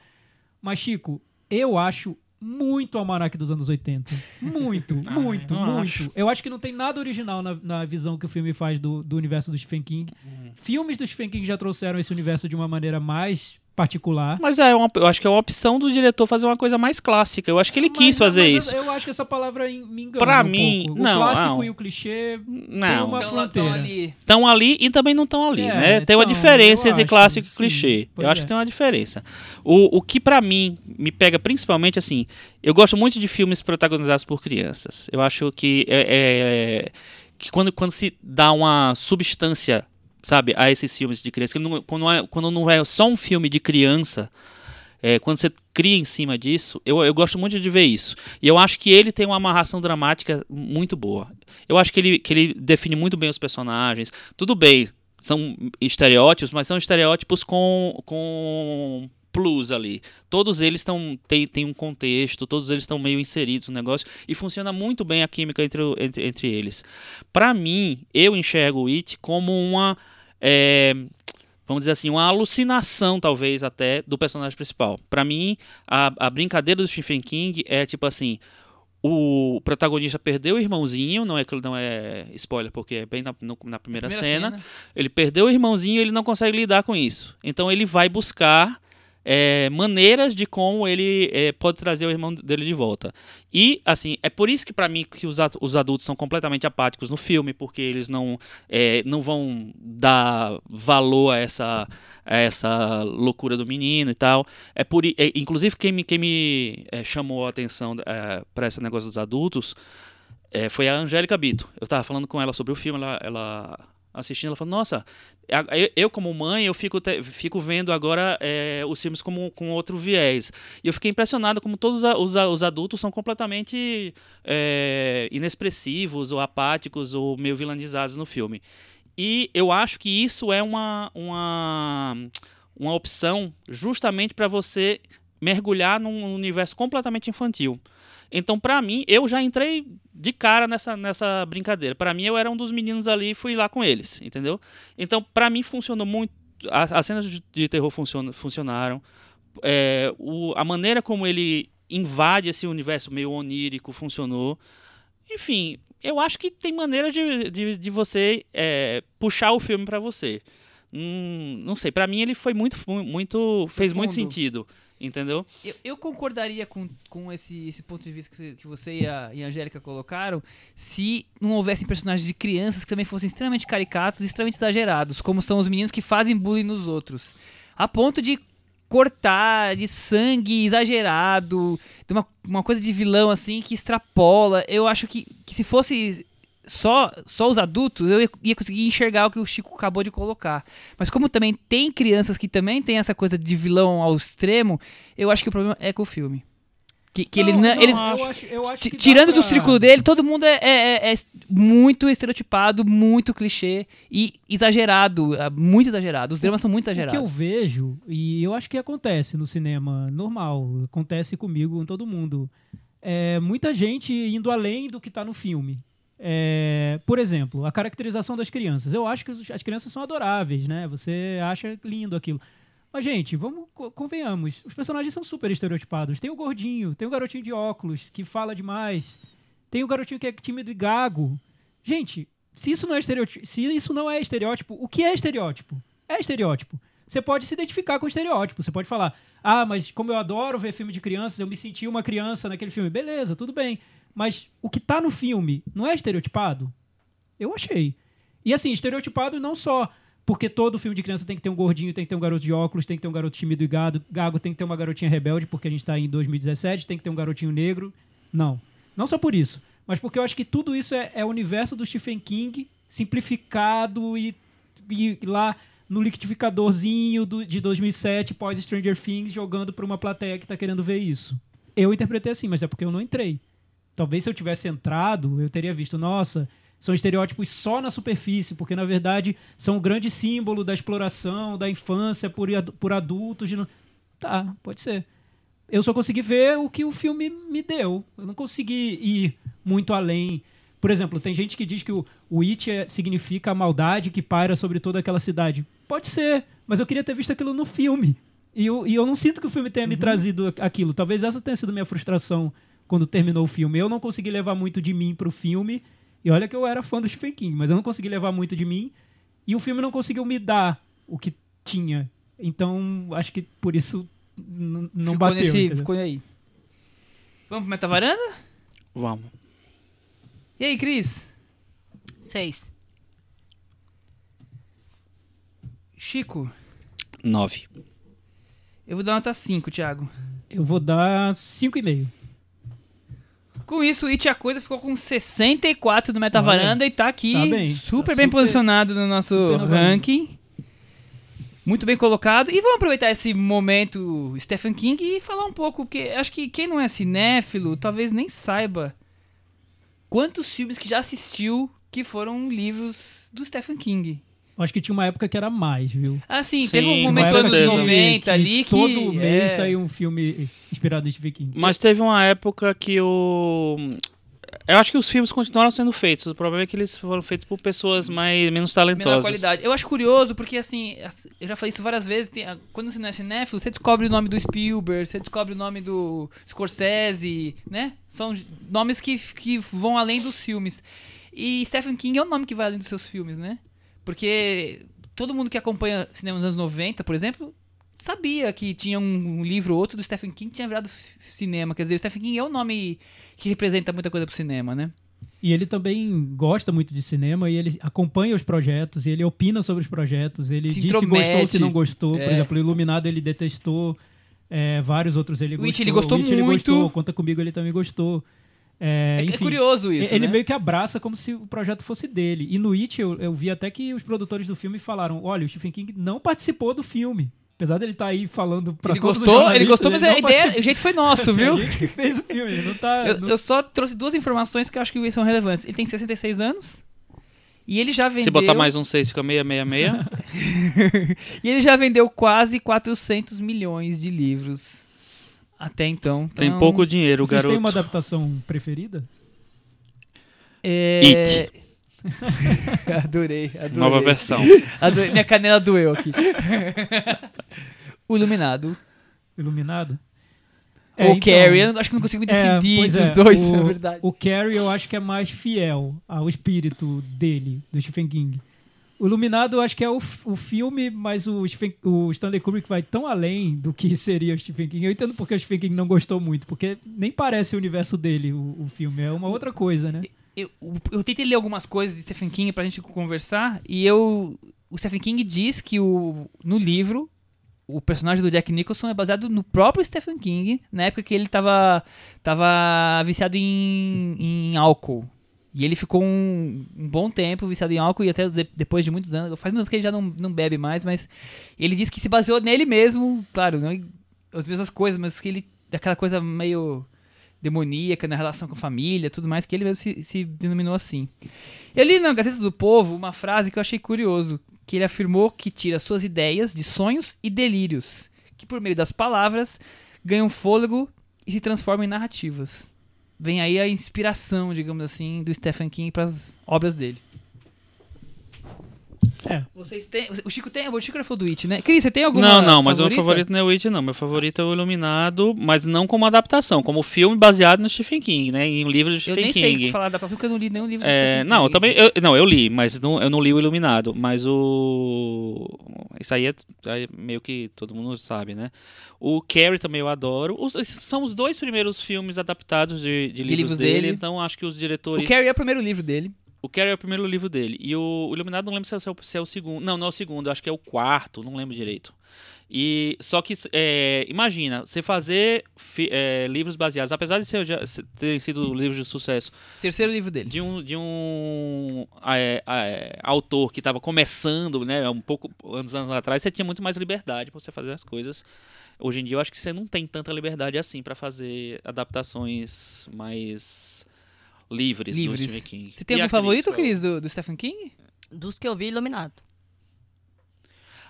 Mas, Chico, eu acho muito Almanac dos anos 80. Muito, Ah, muito, eu muito. acho. Eu acho que não tem nada original na, na visão que o filme faz do, do universo do Stephen King. Uhum. Filmes do Stephen King já trouxeram esse universo de uma maneira mais particular. Mas é uma, eu acho que é uma opção do diretor fazer uma coisa mais clássica. Eu acho que ele Mas- quis fazer mas eu- isso. Eu, acho que essa palavra em- me engana Pra um mim, pouco. O não, clássico não. e o clichê Não. uma Então, fronteira. então ali- Estão ali e também não estão ali, É, né? Tem uma então, diferença eu entre acho, clássico e clichê. Eu acho é. que tem uma diferença. O, o que pra mim me pega principalmente assim, eu gosto muito de filmes protagonizados por crianças. Eu acho que é, é- que quando, quando se dá uma substância, sabe, a esses filmes de criança, não- quando, é, quando não é só um filme de criança, é, quando você cria em cima disso, eu, eu gosto muito de ver isso. E eu acho que ele tem uma amarração dramática muito boa. Eu acho que ele, que ele define muito bem os personagens. Tudo bem, são estereótipos, mas são estereótipos com, com plus ali. Todos eles estão têm, têm um contexto, todos eles estão meio inseridos no negócio e funciona muito bem a química entre, entre, entre eles. Para mim, eu enxergo o It como uma é, vamos dizer assim, uma alucinação, talvez, até, do personagem principal. Pra mim, a, a brincadeira do Stephen King é tipo assim. O protagonista perdeu o irmãozinho, não é que não é spoiler, porque é bem na, no- na primeira, cena. Ele perdeu o irmãozinho e ele não consegue lidar com isso. Então ele vai buscar é, maneiras de como ele é, pode trazer o irmão dele de volta. E, assim, é por isso que para mim que os, os adultos são completamente apáticos no filme, porque eles não, é, não vão dar valor a essa, a essa loucura do menino e tal. É por, é, inclusive, quem me, quem me é, chamou a atenção para esse negócio dos adultos é, foi a Angélica Bito. Eu tava falando com ela sobre o filme, ela, ela assistindo, ela falou, nossa, eu, como mãe, eu fico, te- fico vendo agora é, os filmes como, com outro viés. E eu fiquei impressionado como todos os, os adultos são completamente é, inexpressivos ou apáticos ou meio vilanizados no filme. E eu acho que isso é uma, uma, uma opção justamente para você mergulhar num universo completamente infantil. Então, pra mim, eu já entrei de cara nessa, nessa brincadeira. Pra mim, eu era um dos meninos ali e fui lá com eles, entendeu? Então, pra mim, funcionou muito. As, as cenas de, de terror funciona, funcionaram. É, o- a maneira como ele invade esse universo meio onírico funcionou. Enfim, eu acho que tem maneira de, de, de você é, puxar o filme pra você. Hum, não sei, pra mim ele foi muito, muito fez muito sentido, entendeu? Eu, eu concordaria com, com esse, esse ponto de vista que, que você e a, e a Angélica colocaram se não houvessem personagens de crianças que também fossem extremamente caricatos extremamente exagerados, como são os meninos que fazem bullying nos outros. A ponto de cortar, de sangue exagerado, de uma, uma coisa de vilão assim que extrapola. Eu acho que, que se fosse só, só os adultos, eu ia, ia conseguir enxergar o que o Chico acabou de colocar. Mas como também tem crianças que também tem essa coisa de vilão ao extremo, eu acho que o problema é com o filme. Que, que ele Não, não. não, ele, eu acho- eu acho que tirando do pra- círculo dele, todo mundo é, é- é- é muito estereotipado, muito clichê e exagerado. ah, Muito exagerado. Os dramas são muito O que eu exagerados. vejo, e eu acho que acontece no cinema normal, acontece comigo, com todo mundo, é muita gente indo além do que está no filme. É, por exemplo, a caracterização das crianças. Eu acho que as crianças são adoráveis, né? Você acha lindo aquilo. Mas, gente, vamos, co- convenhamos. Os personagens são super estereotipados. Tem o gordinho, tem o garotinho de óculos, que fala demais. Tem o garotinho que é tímido e gago. Gente, se isso não é estereótipo, se isso não é estereótipo, o que é estereótipo? É estereótipo. Você pode se identificar com o estereótipo. Você pode falar, ah, mas como eu adoro ver filme de crianças, eu me senti uma criança naquele filme. Beleza, tudo bem. Mas o que tá no filme não é estereotipado? Eu achei. E assim, estereotipado não só porque todo filme de criança tem que ter um gordinho, tem que ter um garoto de óculos, tem que ter um garoto tímido e gado, gago, tem que ter uma garotinha rebelde, porque a gente tá em 2017, tem que ter um garotinho negro. Não. Não só por isso, mas porque eu acho que tudo isso é, é o universo do Stephen King simplificado e, e lá no liquidificadorzinho do, de 2007, pós Stranger Things, jogando pra uma plateia que tá querendo ver isso. Eu interpretei assim, mas é porque eu não entrei. Talvez se eu tivesse entrado, eu teria visto, nossa, são estereótipos só na superfície, porque na verdade são o grande símbolo da exploração, da infância por, por adultos. de Tá, pode ser. Eu só consegui ver o que o filme me deu. Eu não consegui ir muito além. Por exemplo, tem gente que diz que o, o It é- significa a maldade que paira sobre toda aquela cidade. Pode ser, mas eu queria ter visto aquilo no filme. E eu, e eu não sinto que o filme tenha me trazido a- aquilo. Talvez essa tenha sido minha frustração quando terminou o filme. Eu não consegui levar muito de mim pro filme. E olha que eu era fã do Stephen King, mas eu não consegui levar muito de mim. E o filme não conseguiu me dar o que tinha. Então, acho que por isso não ficou bateu. nesse- ficou aí. Vamos pro Metavaranda? Vamos. E aí, Cris? Seis. Chico, Nove. eu vou dar nota 5, Thiago. Eu vou dar 5,5. Com isso, o It a Coisa ficou com 64 no Metavaranda e tá aqui tá bem, super tá bem super- posicionado no nosso ranking. Muito bem colocado. E vamos aproveitar esse momento Stephen King e falar um pouco, porque acho que quem não é cinéfilo talvez nem saiba quantos filmes que já assistiu que foram livros do Stephen King. Acho que tinha uma época que era mais, viu? Assim, Sim, teve um momento dos anos certeza. 90 ali que. Todo mês é, saiu um filme inspirado em Stephen King. Mas teve uma época que o. Eu acho que os filmes continuaram sendo feitos. O problema é que eles foram feitos por pessoas mais menos menor talentosas. qualidade. Eu acho curioso porque, assim, as- eu já falei isso várias vezes. tem- a- quando você não é cinéfilo, você descobre o nome do Spielberg, você descobre o nome do Scorsese, né? São nomes que, que vão além dos filmes. E Stephen King é um nome que vai além dos seus filmes, né? Porque todo mundo que acompanha cinema nos anos 90, por exemplo, sabia que tinha um, livro ou outro do Stephen King que tinha virado cinema. Quer dizer, o Stephen King é um nome que representa muita coisa pro cinema, né? E ele também gosta muito de cinema e ele acompanha os projetos, e ele opina sobre os projetos, ele Se diz se gostou ou se não gostou. Por É. exemplo, o Iluminado ele detestou, é, vários outros ele O gostou. It ele gostou o It ele muito. gostou, Conta Comigo ele também gostou. É, É, é enfim, curioso isso, ele né? meio que abraça como se o projeto fosse dele. E no It eu, eu vi até que os produtores do filme falaram: olha, o Stephen King não participou do filme. Apesar dele estar aí falando pra Ele todos os gostou, ele gostou, mas a ideia, o jeito foi nosso, Assim, viu? A gente que fez o filme, não tá. Eu, não- eu só trouxe duas informações que eu acho que são relevantes. Ele tem 66 anos e ele já vendeu Se botar mais um 6, fica 666. e ele já vendeu quase 400 milhões de livros até então. Tem Então, pouco dinheiro, o Vocês garoto. têm uma adaptação preferida? é... It. adorei, adorei. Nova versão. Adorei. Minha canela doeu aqui. o Iluminado. Iluminado? Ou então, Carrie, eu acho que não consigo é, decidir pois dos é, dois, o, na verdade. O Carrie eu acho que é mais fiel ao espírito dele, do Stephen King. O Iluminado eu acho que é o, o filme, mas o, Stephen- o Stanley Kubrick vai tão além do que seria o Stephen King. Eu entendo porque o Stephen King não gostou muito, porque nem parece o universo dele, o, o filme. É uma outra coisa, né? eu, eu tentei ler algumas coisas de Stephen King pra gente conversar e eu o Stephen King diz que o, no livro o personagem do Jack Nicholson é baseado no próprio Stephen King, na época que ele tava, tava viciado em, em álcool. E ele ficou um, um bom tempo viciado em álcool e até de- depois de muitos anos. Faz anos que ele já não, não bebe mais, mas ele disse que se baseou nele mesmo, claro, não em- as mesmas coisas, mas que ele. aquela coisa meio demoníaca na relação com a família, tudo mais, que ele mesmo se, se denominou assim. Eu li na Gazeta do Povo uma frase que eu achei curioso, que ele afirmou que tira suas ideias de sonhos e delírios, que por meio das palavras ganham fôlego e se transformam em narrativas. Vem aí a inspiração, digamos assim, do Stephen King para as obras dele. É. Vocês têm, o Chico tem, o Chico já falou do It, né? Cris, você tem alguma Não, não, mas o meu favorito não é o It, não. Meu favorito é o Iluminado, mas não como adaptação, como filme baseado no Stephen King, né? Em um livro do Eu Stephen nem King. sei falar da adaptação porque eu não li nenhum livro do É, não, eu King. também. Eu, não, eu li, mas não, eu não li o Iluminado. Mas o. Isso aí é, aí meio que todo mundo sabe, né? O Carrie também eu adoro. Os, esses são os dois primeiros filmes adaptados de, de livros, livros dele, dele. Então acho que os diretores. O Carrie é o primeiro livro dele. O Carrie é o primeiro livro dele. E o, o Iluminado não lembro se é, o- se é o segundo. Não, não é o segundo, eu acho que é o quarto, não lembro direito. E só que é, imagina, você fazer fi- é, livros baseados, apesar de ser, terem sido livros de sucesso, Terceiro livro dele. de um, de um é, é, autor que estava começando, né, um pouco anos, anos atrás, você tinha muito mais liberdade para você fazer as coisas. Hoje em dia eu acho que você não tem tanta liberdade assim para fazer adaptações mais livres, Livres. do Stephen King. Você tem E algum favorito? Cris, do, do Stephen King? Dos que eu vi, Iluminado.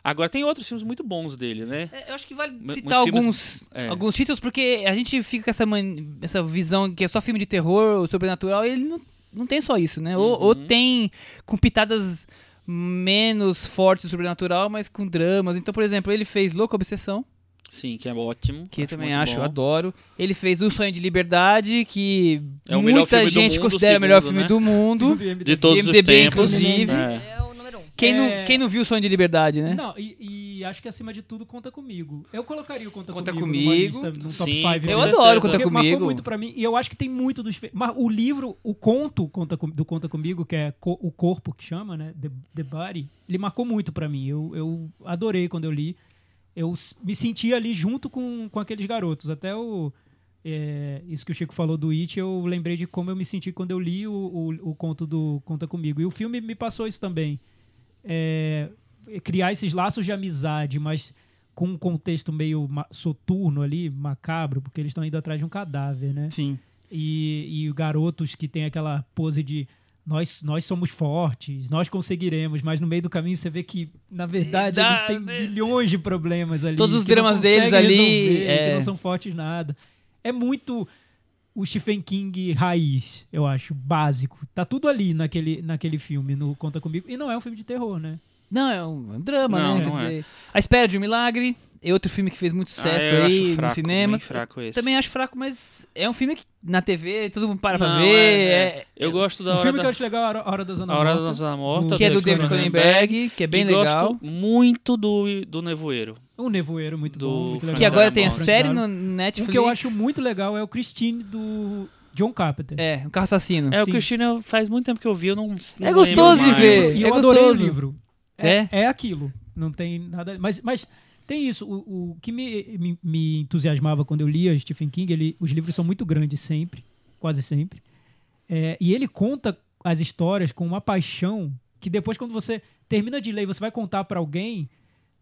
Agora tem outros filmes muito bons dele, né? É, eu acho que vale citar filmes- alguns, é. alguns títulos, porque a gente fica com essa, man- essa visão que é só filme de terror ou sobrenatural, e ele não, não tem só isso, né? Ou, ou Uhum. tem com pitadas menos fortes do sobrenatural, mas com dramas. Então, por exemplo, ele fez Louca Obsessão, Sim, que é ótimo. que eu também acho, bom. adoro. Ele fez O Sonho de Liberdade, que É o melhor muita filme do gente mundo, considera o melhor segundo, filme né? do mundo. Segundo. De todos os tempos. inclusive. É. É o número um. Quem, É. não, quem não viu O Sonho de Liberdade, né? Não, e, e acho que acima de tudo conta comigo. Eu colocaria o Conta, Conta Comigo, Comigo. lista, num top Sim, 5. com Eu certeza. adoro Conta Porque marcou Comigo. muito pra mim. E eu acho que tem muito dos. Mas o livro, o conto Conta Com- do Conta Comigo, que é co- o corpo que chama, né? The, The Body, ele marcou muito pra mim. Eu, eu adorei quando eu li. Eu me senti ali junto com, com aqueles garotos. Até o. é, isso que o Chico falou do It, eu lembrei de como eu me senti quando eu li o, o, o conto do Conta Comigo. E o filme me passou isso também. É, criar esses laços de amizade, mas com um contexto meio soturno ali, macabro, porque eles estão indo atrás de um cadáver, né? Sim. E, e garotos que tem aquela pose de nós, nós somos fortes, nós conseguiremos, mas no meio do caminho você vê que, na verdade, eles têm milhões de problemas ali. Todos os dramas deles ali, resolver, é. Que não são fortes nada. É muito o Stephen King raiz, eu acho, básico. Tá tudo ali naquele, naquele filme, no Conta Comigo. E não é um filme de terror, né? Não, é um, drama, Não, né? não Quer é. dizer, A Espera de um Milagre é outro filme que fez muito Ah, sucesso eu aí acho no fraco, cinema. bem fraco esse. Também acho fraco, mas é um filme que na TV todo mundo para pra Não, ver. é, é- Eu gosto da o hora filme da... que eu acho legal é A Hora- da Zona A Hora Morta. da Zona Morta, que é do David Cronenberg, que é bem e legal. gosto muito do, do Nevoeiro. O Nevoeiro, muito Do bom. Muito. Que agora tem a série no Netflix. Um que eu acho muito legal é o Christine do John Carpenter. É, o carro assassino. É, o Sim. Cristina faz muito tempo que eu vi, eu não, não É gostoso de ver. E é eu adorei gostoso. o livro. É? É, é aquilo. Não tem nada. Mas, mas tem isso. O, o que me, me, me entusiasmava quando eu lia Stephen King, ele, os livros são muito grandes sempre, quase sempre. É, e ele conta as histórias com uma paixão que depois, quando você termina de ler e você vai contar pra alguém,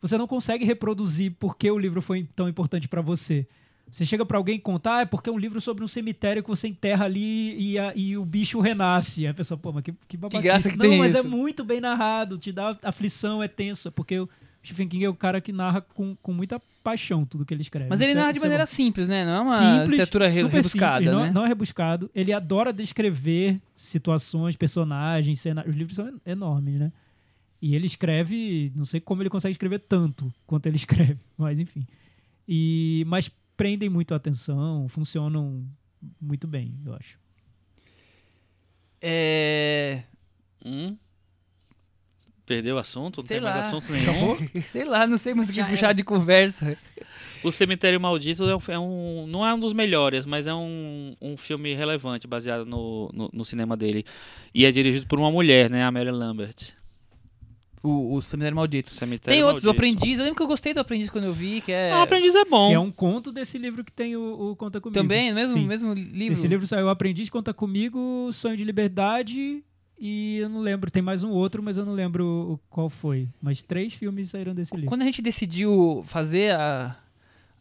você não consegue reproduzir porque o livro foi tão importante pra você. Você chega pra alguém contar, ah, é porque é um livro sobre um cemitério que você enterra ali e, a- e o bicho renasce. A pessoa, pô, mas que, que babaquice. graça que Não, tem mas é isso. muito bem narrado, te dá aflição, é tenso. É porque o Stephen King é o cara que narra com, com muita paixão tudo que ele escreve. Mas ele Isso é- narra de é maneira bom. simples, né? Não é uma simples, literatura re- super rebuscada, simples, não, né? não é rebuscado. Ele adora descrever situações, personagens, cenários. Os livros são en- enormes, né? E ele escreve, não sei como ele consegue escrever tanto quanto ele escreve, mas enfim. E, mas prendem muito a atenção, funcionam muito bem, eu acho. É... Hum? Perdeu o assunto? Não Sei tem mais lá. assunto nenhum? Sei lá, não sei mais o que Já puxar era. de conversa. O Cemitério Maldito é um, é um- Não é um dos melhores, mas é um, um filme relevante, baseado no, no, no cinema dele. E é dirigido por uma mulher, né? A Mary Lambert. O, o Cemitério Maldito. Cemitério Tem outros, o Maldito. Aprendiz. Eu lembro que eu gostei do Aprendiz quando eu vi, que é. Ah, o Aprendiz é bom. Que é um conto desse livro que tem o, o Conta Comigo. Também, mesmo, Sim. mesmo livro. Esse livro saiu Aprendiz Conta Comigo, Sonho de Liberdade e eu não lembro, tem mais um outro, mas eu não lembro qual foi. Mas três filmes saíram desse livro. Quando a gente decidiu fazer a,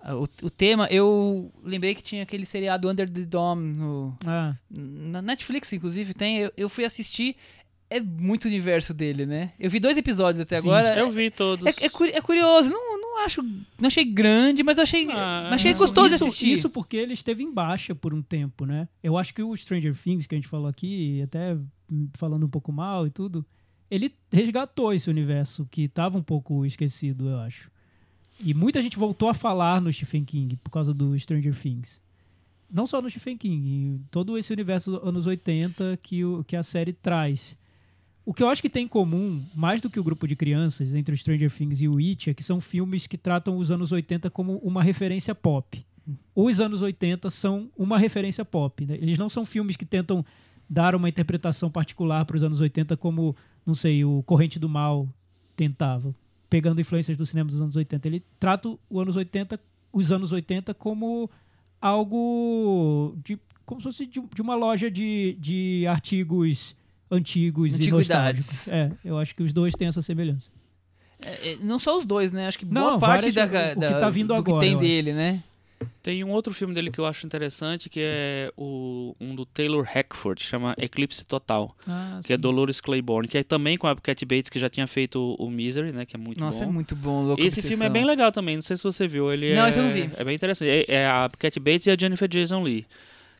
a- o, o tema, eu lembrei que tinha aquele seriado Under the Dome no, Ah, na Netflix, inclusive, tem. Eu, eu fui assistir. É muito universo dele, né? Eu vi dois episódios até Sim. agora. Eu vi todos. É, é, é curioso, não, não acho. Não achei grande, mas achei. Ah, mas achei isso- gostoso isso, de assistir. Isso porque ele esteve em baixa por um tempo, né? Eu acho que o Stranger Things, que a gente falou aqui, até falando um pouco mal e tudo, ele resgatou esse universo que estava um pouco esquecido, eu acho. E muita gente voltou a falar no Stephen King por causa do Stranger Things. Não só no Stephen King, todo esse universo dos anos 80 que, o, que a série traz. O que eu acho que tem em comum, mais do que o grupo de crianças, entre o Stranger Things e o It, é que são filmes que tratam os anos 80 como uma referência pop. Os anos 80 são uma referência pop. né? Eles não são filmes que tentam dar uma interpretação particular para os anos 80 como, não sei, o Corrente do Mal tentava, pegando influências do cinema dos anos 80. Ele trata o anos 80, os anos 80 como algo de como se fosse de, de uma loja de, de artigos antigos e nostálgicos. É, eu acho que os dois têm essa semelhança. É, é, não só os dois, né? Acho que boa Não, parte várias- da, o- o da- que tá vindo do agora, que tem dele, né? Tem um outro filme dele que eu acho interessante, que é o, um do Taylor Hackford, chama Eclipse Total, Ah, que é sim. Dolores Claiborne, que é também com a Cat Bates, que já tinha feito o Misery, né, que é muito Nossa, bom. é muito bom. Louco Esse filme é bem legal também, não sei se você viu. Ele Não, é, esse eu não vi. É bem interessante. É, é a Cat Bates e a Jennifer Jason Lee.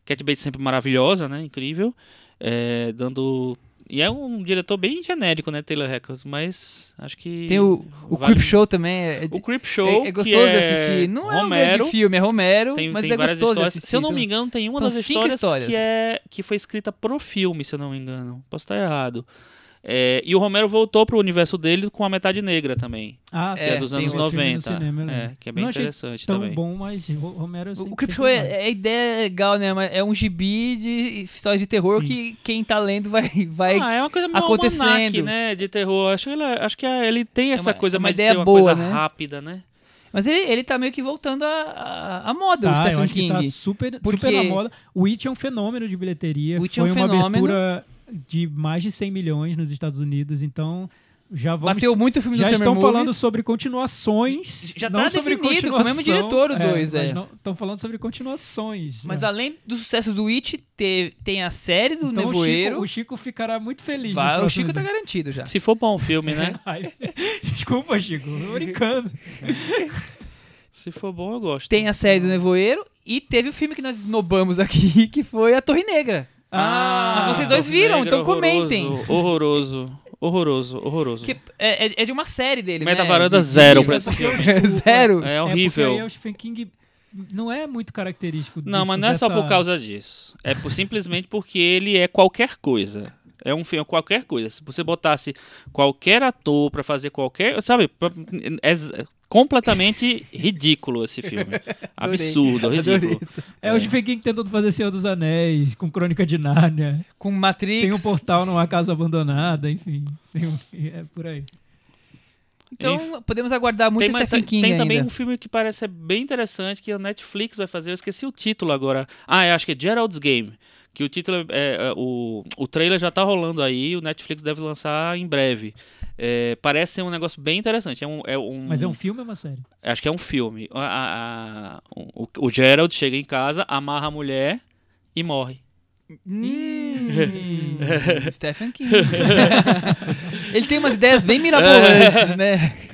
Cat Bates sempre maravilhosa, né? Incrível. É, dando. E é um diretor bem genérico, né, Taylor Hackford, mas acho que. Tem o, o vale- Creep Show também. É, O Creep Show. é, é gostoso de é assistir. Não é um Romero, grande filme, é Romero, Tem, mas tem é gostoso de assistir. Se eu não me engano, tem uma são das histórias, histórias. Que, é, que foi escrita pro filme, se eu não me engano. Posso estar errado. É, e o Romero voltou pro universo dele com a Metade Negra também, Ah, que É, é, dos anos esse filme no 90. cinema, lembro. é, que é bem Não achei interessante tão também. bom, mas o Romero O, o Creep Show, é, é a ideia é legal, né? Mas é um gibi de histórias de terror Sim. que quem tá lendo vai... vai Ah, é uma coisa acontecendo. almanac, né, de terror. Acho que ele, acho que ele tem essa uma- coisa é uma mais de ideia ser uma boa, coisa né? rápida, né? Mas ele, ele tá meio que voltando à moda, o Tá, eu Stephen que King. tá super, Porque- super na moda. O It é um fenômeno de bilheteria. O It é um Foi uma fenômeno. abertura de mais de 100 milhões nos Estados Unidos, então já vamos Bateu muito o filme já do estão Summer falando Movies. sobre continuações. Já não tá sobre definido, com o mesmo diretor, o dois, é. mas não- Estão falando sobre continuações. Mas já. além do sucesso do It, te- tem a série do então, o Nevoeiro. Chico, o Chico ficará muito feliz. Vai, o Chico tá anos. garantido já. Se for bom o filme, né? Ai, Desculpa, Chico. Tô brincando. Se for bom, eu gosto. Tem a série do Nevoeiro e teve o filme que nós esnobamos aqui, que foi a Torre Negra. Ah, mas vocês dois viram, Negra, então comentem. Horroroso, horroroso, horroroso. Que é, é- é de uma série dele, né? Metavaranda De- zero pra esse filme. Zero. É É porque horrível. aí o Stephen King não é muito característico Não, disso, mas não é só dessa- por causa disso. É por- simplesmente porque ele é qualquer coisa. É um filme qualquer coisa. Se você botasse qualquer ator pra fazer qualquer, sabe, é completamente ridículo esse filme. Absurdo, ridículo. É o Stephen King tentando fazer Senhor dos Anéis, com Crônica de Nárnia. Com Matrix. Tem um portal numa casa abandonada, enfim. Tem um- é por aí. Então podemos aguardar muito Tem, Stephen tem- King tem ainda. também um filme que parece ser bem interessante que a Netflix vai fazer. Eu esqueci o título agora. Ah, eu acho que é Gerald's Game. Que o título é, é, o, o trailer já tá rolando aí, o Netflix deve lançar em breve. É, parece ser um negócio bem interessante. É um, é um, Mas é um filme ou é uma série? Acho que é um filme. A- a- a- o, o Gerald chega em casa, amarra a mulher e morre. Hum, Stephen King. Ele tem umas ideias bem mirabolantes, né?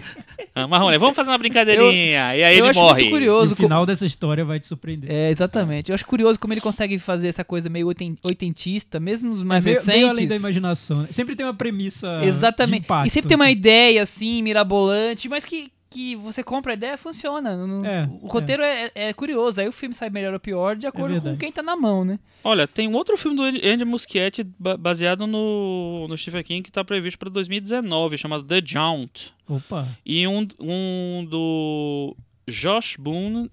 Amarra a mulher, vamos fazer uma brincadeirinha. e aí Eu ele acho morre. muito E curioso. o final dessa história vai te surpreender. É, exatamente. Eu acho curioso como ele consegue fazer essa coisa meio oiten- oitentista, mesmo nos mais É meio, meio recentes. além da imaginação. né? Sempre tem uma premissa. Exatamente. de impacto, e sempre tem uma assim. ideia assim, mirabolante, mas que, que você compra a ideia funciona. Não- É, o roteiro é. é curioso. Aí o filme sai melhor ou pior de acordo com quem tá na mão, né? Olha, tem um outro filme do Andy Muschietti ba- baseado no, no Stephen King que está previsto para 2019, chamado The Jaunt. Opa. E um, um do Josh Boone,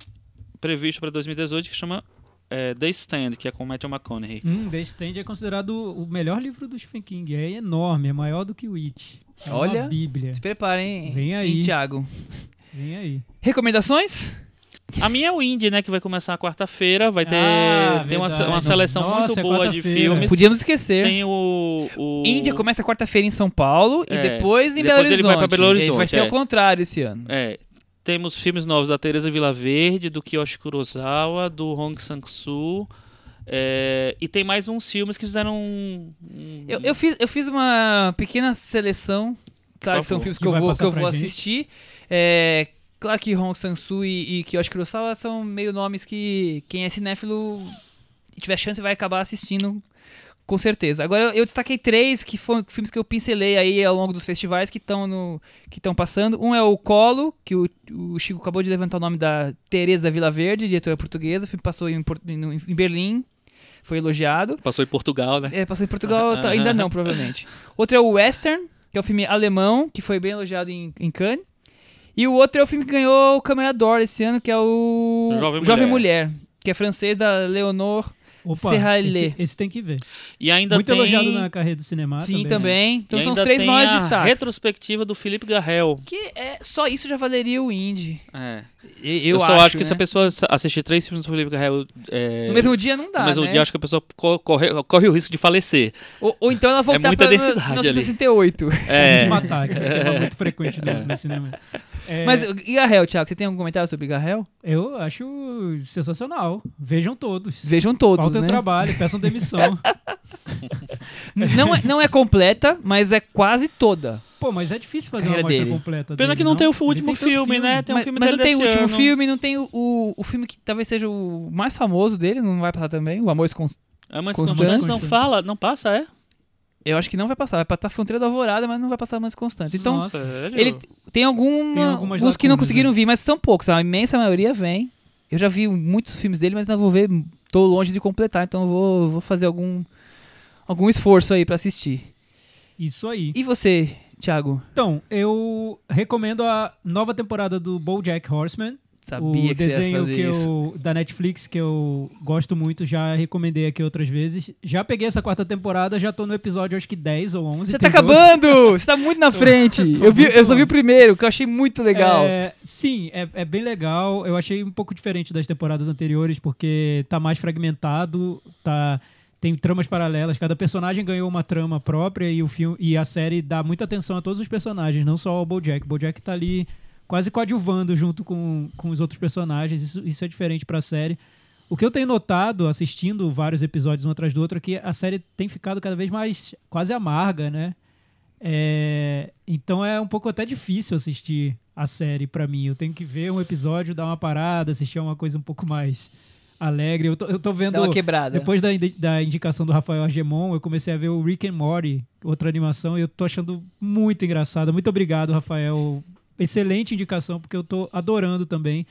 previsto para 2018, que chama é, The Stand, que é com Matthew McConaughey. Hum, The Stand é considerado o melhor livro do Stephen King. É enorme, é maior do que o It. É uma Olha. Bíblia. Se preparem, Vem hein, aí. Thiago. Vem aí. Recomendações? A minha é o Indie, né? Que vai começar quarta-feira. Vai ter Ah, tem uma, uma seleção Nossa, muito é boa de filmes. Podíamos esquecer. Tem o. o... Índia começa quarta-feira em São Paulo e É, depois em depois Belo Horizonte. ele vai pra Belo Vai Horizonte, ser é. ao contrário esse ano. É. Temos filmes novos da Teresa Vilaverde, do Kiyoshi Kurosawa, do Hong Sang-soo. É, e tem mais uns filmes que fizeram. um- um- Eu, eu fiz, eu fiz uma pequena seleção. Claro que são filmes que, Que eu vou, que eu vou assistir. É, claro que Hong Sang-soo e, e Kiyoshi Kurosawa são meio nomes que quem é cinéfilo e tiver chance vai acabar assistindo com certeza. Agora eu, destaquei três que foram filmes que eu pincelei aí ao longo dos festivais que estão no que estão passando. Um é o Colo, que o, o Chico acabou de levantar o nome da Teresa Vilaverde, diretora portuguesa. O filme passou em, no- em Berlim, foi elogiado. Passou em Portugal, né? É, passou em Portugal, tá- ainda não, provavelmente. Outro é o Western, que é o filme alemão, que foi bem elogiado em, em Cannes. E o outro é o filme que ganhou o Câmara d'Or esse ano, que é o Jovem Mulher. que é francês da Leonor. Opa, Serralé. esse, esse tem que ver. E ainda Muito tem. elogiado na carreira do cinema Sim, também. também. Então e são os três maiores a destaques. retrospectiva do Felipe Garrel. Que é, só isso já valeria o indie. É. Eu, Eu, só acho, que né? se a pessoa sa- assistir três filmes do Felipe Garrel é, No mesmo dia não dá, no mesmo né? dia, acho que a pessoa co- corre, corre o risco de falecer. ou, ou então ela voltar muita pra densidade ali. 1968. É. Se matar, que é muito frequente no, no cinema. É, Mas Garrel, Thiago? Você tem algum comentário sobre Garrel? eu acho sensacional. Vejam todos. Vejam todos, Falta né? trabalho, peçam demissão. Não é, não é completa, mas é quase toda. Pô, mas é difícil fazer uma amostra dele. completa Pena dele, que não tem o último tem tanto filme, né? Tem um mas filme mas não tem o último ano. filme, não tem o, o, o filme que talvez seja o mais famoso dele, não vai passar também, o Amor Constante. É, mas Constante. Constante não fala, não passa, é? Eu acho que não vai passar, vai passar Fronteira da Alvorada, mas não vai passar mais Constante. Então, Nossa. Sério? ele tem, alguma, Tem algumas que não conseguiram né? vir, mas são poucos, a imensa maioria vem. Eu já vi muitos filmes dele, mas não vou ver, tô longe de completar, então eu vou, vou fazer algum, algum esforço aí pra assistir. Isso aí. E você, Thiago? Então, eu recomendo a nova temporada do BoJack Horseman. Sabia o que desenho que isso. eu, da Netflix que eu gosto muito, já recomendei aqui outras vezes. Já peguei essa quarta temporada, já tô no episódio acho que 10 ou 11. Você tá 12. acabando! Você tá muito na frente. Eu, vi, eu só vi o primeiro, que eu achei muito legal. É, sim, é, é bem legal. Eu achei um pouco diferente das temporadas anteriores, porque tá mais fragmentado, tá tem tramas paralelas, cada personagem ganhou uma trama própria e o filme e a série dá muita atenção a todos os personagens, não só ao BoJack. O BoJack tá ali quase coadjuvando junto com, com os outros personagens. Isso, isso é diferente pra série. O que eu tenho notado assistindo vários episódios um atrás do outro é que a série tem ficado cada vez mais quase amarga, né? É, então é um pouco até difícil assistir a série pra mim. Eu tenho que ver um episódio, dar uma parada, assistir uma coisa um pouco mais alegre. Eu tô, eu tô vendo. Dá uma quebrada. Depois da, da indicação do Rafael Argemon, eu comecei a ver o Rick and Morty, outra animação, e eu tô achando muito engraçado. Muito obrigado, Rafael. Excelente indicação, porque eu tô adorando também.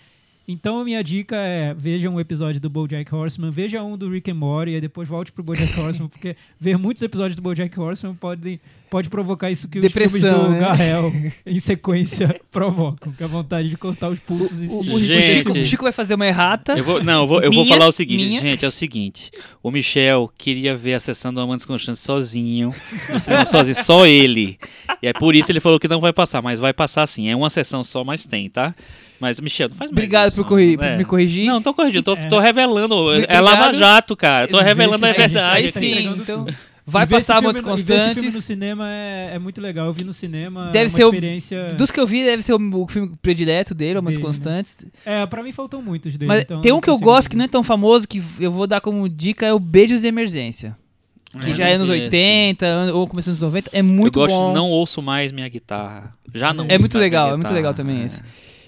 Então a minha dica é veja um episódio do BoJack Horseman, veja um do Rick and Morty e depois volte pro BoJack Horseman, porque ver muitos episódios do BoJack Horseman pode, pode provocar isso que Depressão, os filmes do né? Garrel em sequência provocam, que é a vontade de cortar os pulsos e se o- o Gente. Chico, o Chico vai fazer uma errata. Eu vou, não, eu vou, eu vou Minha- falar o seguinte, minha. gente, é o seguinte. O Michel queria ver a sessão do Amantes Constantes sozinho, no cinema sozinho, só ele. E é por isso ele falou que não vai passar, mas vai passar sim. É uma sessão só, mas tem, tá? Mas, Michel, não faz mais Obrigado isso, por, corri- não, é. por me corrigir. Não, tô corrigindo, tô, É. tô revelando. É Obrigado. Lava Jato, cara. Tô revelando a verdade. Aí tá sim, entregando então tudo. Vai E ver esse passar e ver esse filme no Constantes. cinema é, é muito legal. Eu vi no cinema. Deve é uma ser o- experiência. Dos que eu vi, deve ser o, o filme predileto dele, Amantes Dele, né? Constantes. É, pra mim faltam muitos dele. Mas então tem um que eu gosto que dizer. não é tão famoso, que eu vou dar como dica, é o Beijos de Emergência. Que É, já é nos esse. 80, an- ou começo dos 90. É muito eu gosto, bom. não ouço mais minha guitarra. Já não É muito legal, é muito legal também É. esse.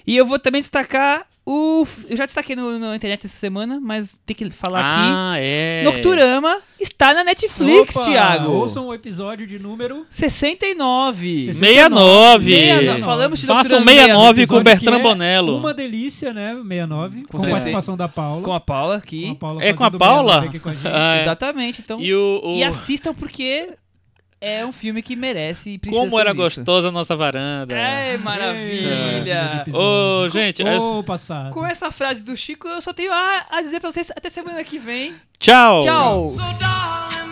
E eu vou também destacar o. Eu já destaquei no, na internet essa semana, mas tem que falar Ah, é. aqui. Nocturama está na Netflix, Opa, Thiago. Ouçam o episódio de número. 69. 69. 69. Falamos de Façam Nocturama 69 com o episódio Bertrand é Bonello. Uma delícia, né? 69. Com, certeza. participação da Paula. Com a Paula aqui. Com a Paula É com a Paula? 69 aqui com a gente. Ah, é. Exatamente. Então, E o. o- E assistam porque é um filme que merece e precisa Como ser era visto. gostosa a nossa varanda. É, maravilha. episódio. Ô, gente, é- Ô, passado. Com essa frase do Chico, eu só tenho a, a dizer pra vocês até semana que vem. Tchau. Tchau. So